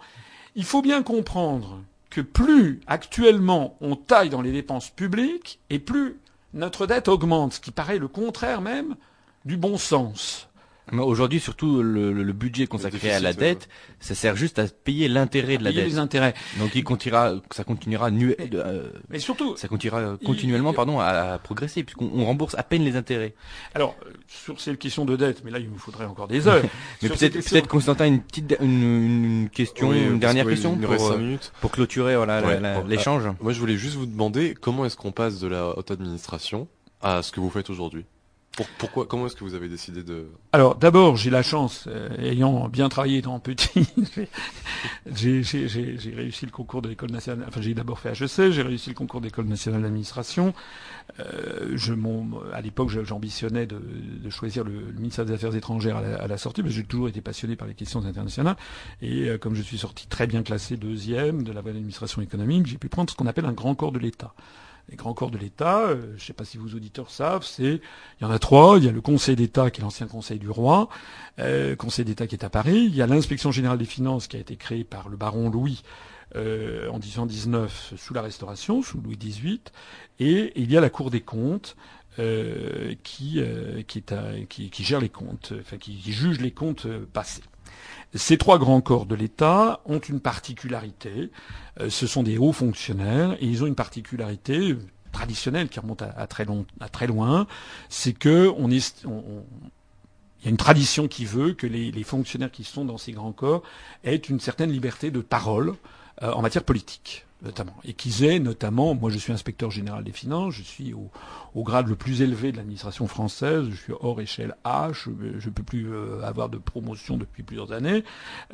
il faut bien comprendre que plus actuellement on taille dans les dépenses publiques, et plus notre dette augmente, ce qui paraît le contraire même du bon sens. Aujourd'hui, surtout le, le, budget consacré à la dette, ça sert juste à payer l'intérêt de la payer dette. les intérêts. Donc il continuera, ça continuera nu, euh, mais surtout, ça continuera continuellement, pardon, à, progresser puisqu'on rembourse à peine les intérêts. Alors sur ces questions de dette, mais là il nous faudrait encore des heures. mais peut-être, peut-être Constantin une petite, une, une question, une dernière question pour, euh, pour clôturer voilà l'échange. Ah, moi je voulais juste vous demander comment est-ce qu'on passe de la haute administration à ce que vous faites aujourd'hui? Pourquoi Comment est-ce que vous avez décidé de Alors d'abord, j'ai la chance, euh, ayant bien travaillé dans petit, j'ai réussi le concours de l'école nationale. Enfin, j'ai d'abord fait HEC, j'ai réussi le concours de l'école nationale d'administration. Euh, à l'époque, j'ambitionnais de, choisir le, ministère des Affaires étrangères à la, sortie, mais j'ai toujours été passionné par les questions internationales. Et euh, comme je suis sorti très bien classé deuxième de la voie d'administration économique, j'ai pu prendre ce qu'on appelle un grand corps de l'État les grands corps de l'État, euh, je ne sais pas si vos auditeurs savent, c'est il y en a trois. Il y a le Conseil d'État qui est l'ancien Conseil du roi, euh, Conseil d'État qui est à Paris. Il y a l'Inspection générale des finances qui a été créée par le baron Louis euh, en 1819 sous la Restauration, sous Louis XVIII, et il y a la Cour des comptes. Euh, qui, qui, est qui, qui, gère les comptes, enfin qui, qui juge les comptes passés. Ces trois grands corps de l'État ont une particularité. Euh, ce sont des hauts fonctionnaires et ils ont une particularité traditionnelle qui remonte à, très, long, à très, loin. C'est que on est, il y a une tradition qui veut que les, les, fonctionnaires qui sont dans ces grands corps aient une certaine liberté de parole euh, en matière politique notamment, et qu'ils aient notamment, moi je suis inspecteur général des finances, je suis au, au grade le plus élevé de l'administration française, je suis hors échelle H, je ne peux plus euh, avoir de promotion depuis plusieurs années,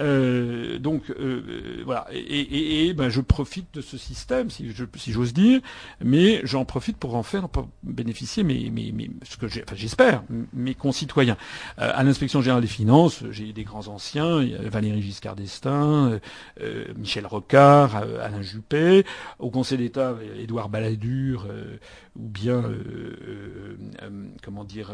euh, donc euh, voilà, et, et, et, ben, je profite de ce système, si, si j'ose dire, mais j'en profite pour en faire pour bénéficier mes, mes, mes ce que j'ai, enfin, j'espère, mes concitoyens. Euh, à l'inspection générale des finances, j'ai des grands anciens, Valéry Giscard d'Estaing, Michel Rocard, Alain Juppé, au Conseil d'État, Édouard Balladur, euh, ou bien, euh, euh, comment dire,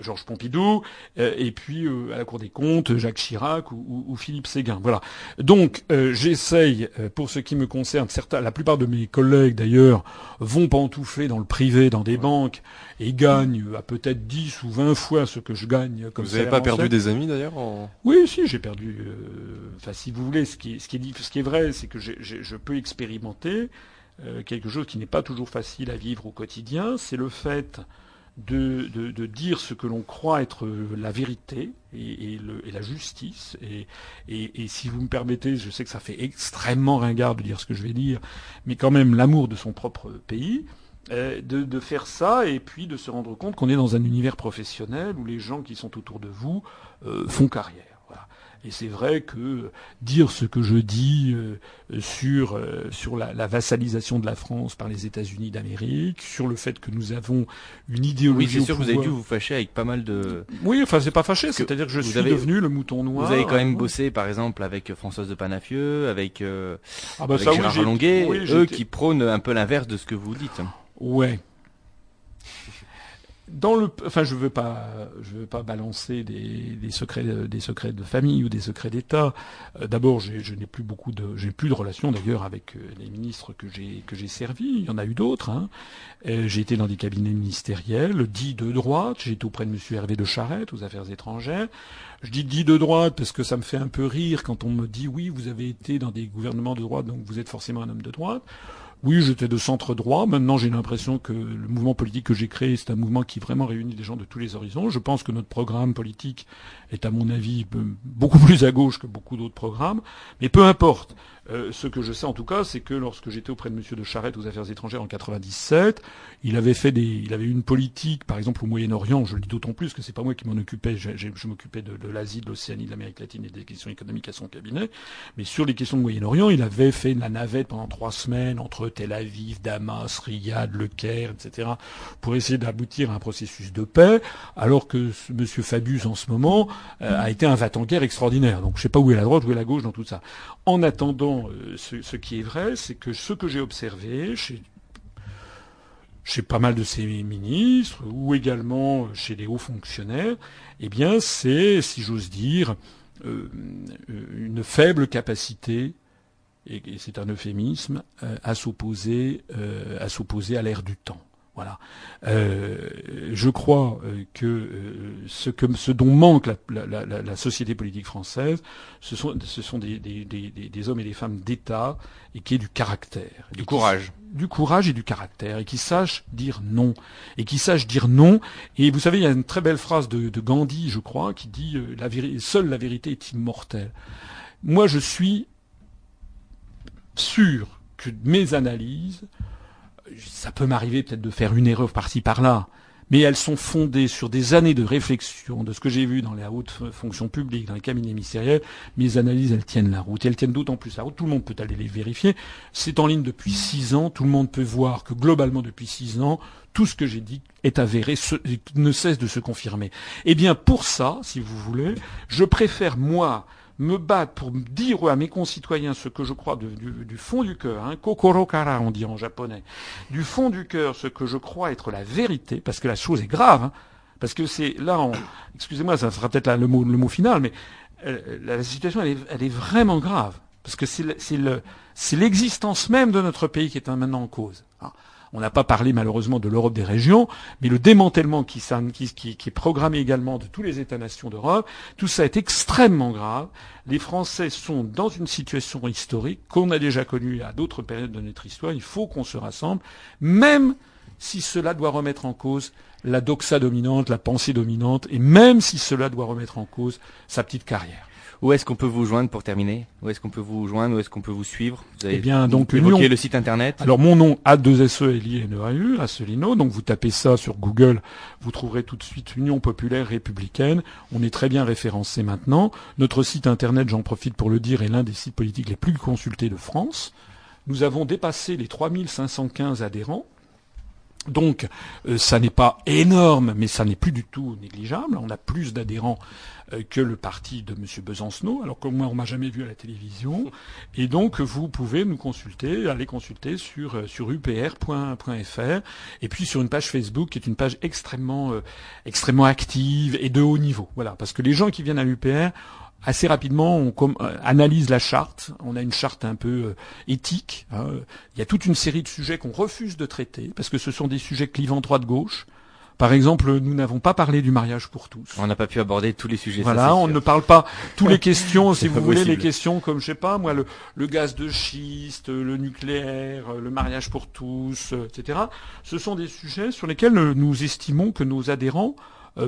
Georges Pompidou, et puis à la Cour des comptes, Jacques Chirac ou, Philippe Séguin. Voilà. Donc, j'essaye, pour ce qui me concerne, certains, la plupart de mes collègues d'ailleurs, vont pantoufler dans le privé, dans des banques, et gagnent à peut-être 10 ou 20 fois ce que je gagne comme Vous n'avez pas perdu des amis d'ailleurs Oui, si, j'ai perdu. Enfin, si vous voulez, ce qui, ce qui est, ce qui est vrai, c'est que je peux expérimenter euh, quelque chose qui n'est pas toujours facile à vivre au quotidien, c'est le fait de, dire ce que l'on croit être la vérité et, la justice. Et, si vous me permettez, je sais que ça fait extrêmement ringard de dire ce que je vais dire, mais quand même l'amour de son propre pays. Euh, de, faire ça et puis de se rendre compte qu'on est dans un univers professionnel où les gens qui sont autour de vous euh, font carrière. Et c'est vrai que dire ce que je dis euh, sur, euh, sur la, la, vassalisation de la France par les États-Unis d'Amérique, sur le fait que nous avons une idéologie. Oui, c'est sûr que vous avez dû vous fâcher avec pas mal de. Oui, enfin, c'est pas fâché, c'est-à-dire que je suis devenu le mouton noir. Vous avez quand même bossé, par exemple, avec Françoise de Panafieux, avec, euh, ah bah avec Gérard Longuet, eux qui prônent un peu l'inverse de ce que vous dites. Ouais, dans le, enfin, je veux pas, je veux pas balancer des, secrets, des secrets de famille ou des secrets d'État. Euh, d'abord, je n'ai plus beaucoup de, j'ai plus de relations d'ailleurs avec euh, les ministres que j'ai que j'ai servis. Il y en a eu d'autres. Hein. Euh, j'ai été dans des cabinets ministériels, dits de droite. J'ai été auprès de Monsieur Hervé de Charette aux Affaires étrangères. Je dis dit de droite parce que ça me fait un peu rire quand on me dit oui, vous avez été dans des gouvernements de droite, donc vous êtes forcément un homme de droite. Oui, j'étais de centre droit. Maintenant, j'ai l'impression que le mouvement politique que j'ai créé, c'est un mouvement qui vraiment réunit des gens de tous les horizons. Je pense que notre programme politique est, à mon avis, beaucoup plus à gauche que beaucoup d'autres programmes. Mais peu importe. Euh, ce que je sais en tout cas, c'est que lorsque j'étais auprès de Monsieur de Charette aux Affaires étrangères en 97, il avait fait des, il avait une politique, par exemple au Moyen-Orient. Je le dis d'autant plus que c'est pas moi qui m'en occupais. Je, je m'occupais de, de l'Asie, de l'Océanie, de l'Amérique latine et des questions économiques à son cabinet. Mais sur les questions de Moyen-Orient, il avait fait la navette pendant trois semaines entre Tel Aviv, Damas, Riyad, Le Caire, etc., pour essayer d'aboutir à un processus de paix, alors que Monsieur Fabius en ce moment euh, a été un va-t-en-guerre extraordinaire. Donc je sais pas où est la droite, où est la gauche dans tout ça. En attendant euh, ce, qui est vrai, c'est que ce que j'ai observé chez, pas mal de ces ministres, ou également chez les hauts fonctionnaires, eh bien, c'est, si j'ose dire, euh, une faible capacité, et, c'est un euphémisme, euh, à s'opposer, à s'opposer à l'ère du temps. Voilà. Euh, je crois euh, que euh, ce, que ce dont manque la, la, la, la société politique française, ce sont, ce sont des, des, des, des, hommes et des femmes d'État et qui aient du caractère, du courage, du courage et du caractère, et qui sachent dire non, et qui sachent dire non. Et vous savez, il y a une très belle phrase de, de Gandhi, je crois, qui dit la seule la vérité est immortelle. Moi, je suis sûr que mes analyses ça peut m'arriver peut-être de faire une erreur par-ci par-là, mais elles sont fondées sur des années de réflexion, de ce que j'ai vu dans les hautes fonctions publiques, dans les cabinets ministériels. Mes analyses, elles tiennent la route. Elles tiennent d'autant plus la route. Tout le monde peut aller les vérifier. C'est en ligne depuis six ans. Tout le monde peut voir que globalement, depuis six ans, tout ce que j'ai dit est avéré, ne cesse de se confirmer. Eh bien, pour ça, si vous voulez, je préfère, moi, me battre pour dire à mes concitoyens ce que je crois du, fond du cœur, hein, kokoro kara on dit en japonais, du fond du cœur ce que je crois être la vérité, parce que la chose est grave, hein, parce que c'est là, excusez-moi, ça sera peut-être le mot, final, mais euh, la situation elle est, vraiment grave, parce que c'est l'existence même de notre pays qui est maintenant en cause. On n'a pas parlé malheureusement de l'Europe des régions, mais le démantèlement qui, est programmé également de tous les États-nations d'Europe, tout ça est extrêmement grave. Les Français sont dans une situation historique qu'on a déjà connue à d'autres périodes de notre histoire. Il faut qu'on se rassemble, même si cela doit remettre en cause la doxa dominante, la pensée dominante, et même si cela doit remettre en cause sa petite carrière. Où est-ce qu'on peut vous joindre pour terminer? Où est-ce qu'on peut vous joindre? Où est-ce qu'on peut vous suivre? Vous avez eh bien, donc, évoqué le site internet. Alors mon nom A2SE L-I-N-E-A-U, Asselineau. Donc vous tapez ça sur Google, vous trouverez tout de suite Union populaire républicaine. On est très bien référencé maintenant. Notre site internet, j'en profite pour le dire, est l'un des sites politiques les plus consultés de France. Nous avons dépassé les 3515 adhérents. Donc, euh, ça n'est pas énorme, mais ça n'est plus du tout négligeable. On a plus d'adhérents euh, que le parti de M. Besancenot, alors que moi, on m'a jamais vu à la télévision. Et donc, vous pouvez nous consulter, aller consulter sur, euh, sur upr.fr, et puis sur une page Facebook qui est une page extrêmement, extrêmement active et de haut niveau. Voilà, parce que les gens qui viennent à l'UPR assez rapidement, on euh, analyse la charte. On a une charte un peu euh, éthique. Hein. Il y a toute une série de sujets qu'on refuse de traiter parce que ce sont des sujets clivants droite-gauche. Par exemple, nous n'avons pas parlé du mariage pour tous. On n'a pas pu aborder tous les sujets. Voilà, on ne parle pas toutes les questions, si vous voulez, les questions comme je sais pas moi, le, le, gaz de schiste, le nucléaire, le mariage pour tous, euh, etc. Ce sont des sujets sur lesquels nous estimons que nos adhérents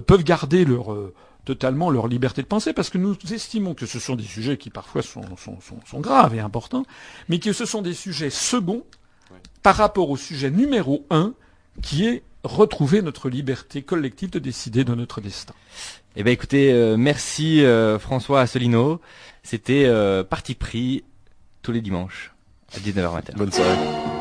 peuvent garder leur totalement leur liberté de penser, parce que nous estimons que ce sont des sujets qui parfois sont, sont, sont, graves et importants, mais que ce sont des sujets seconds par rapport au sujet numéro un, qui est retrouver notre liberté collective de décider de notre destin. Eh bien écoutez, euh, merci euh, François Asselineau. C'était euh, Parti pris tous les dimanches à 19h21. Bonne soirée.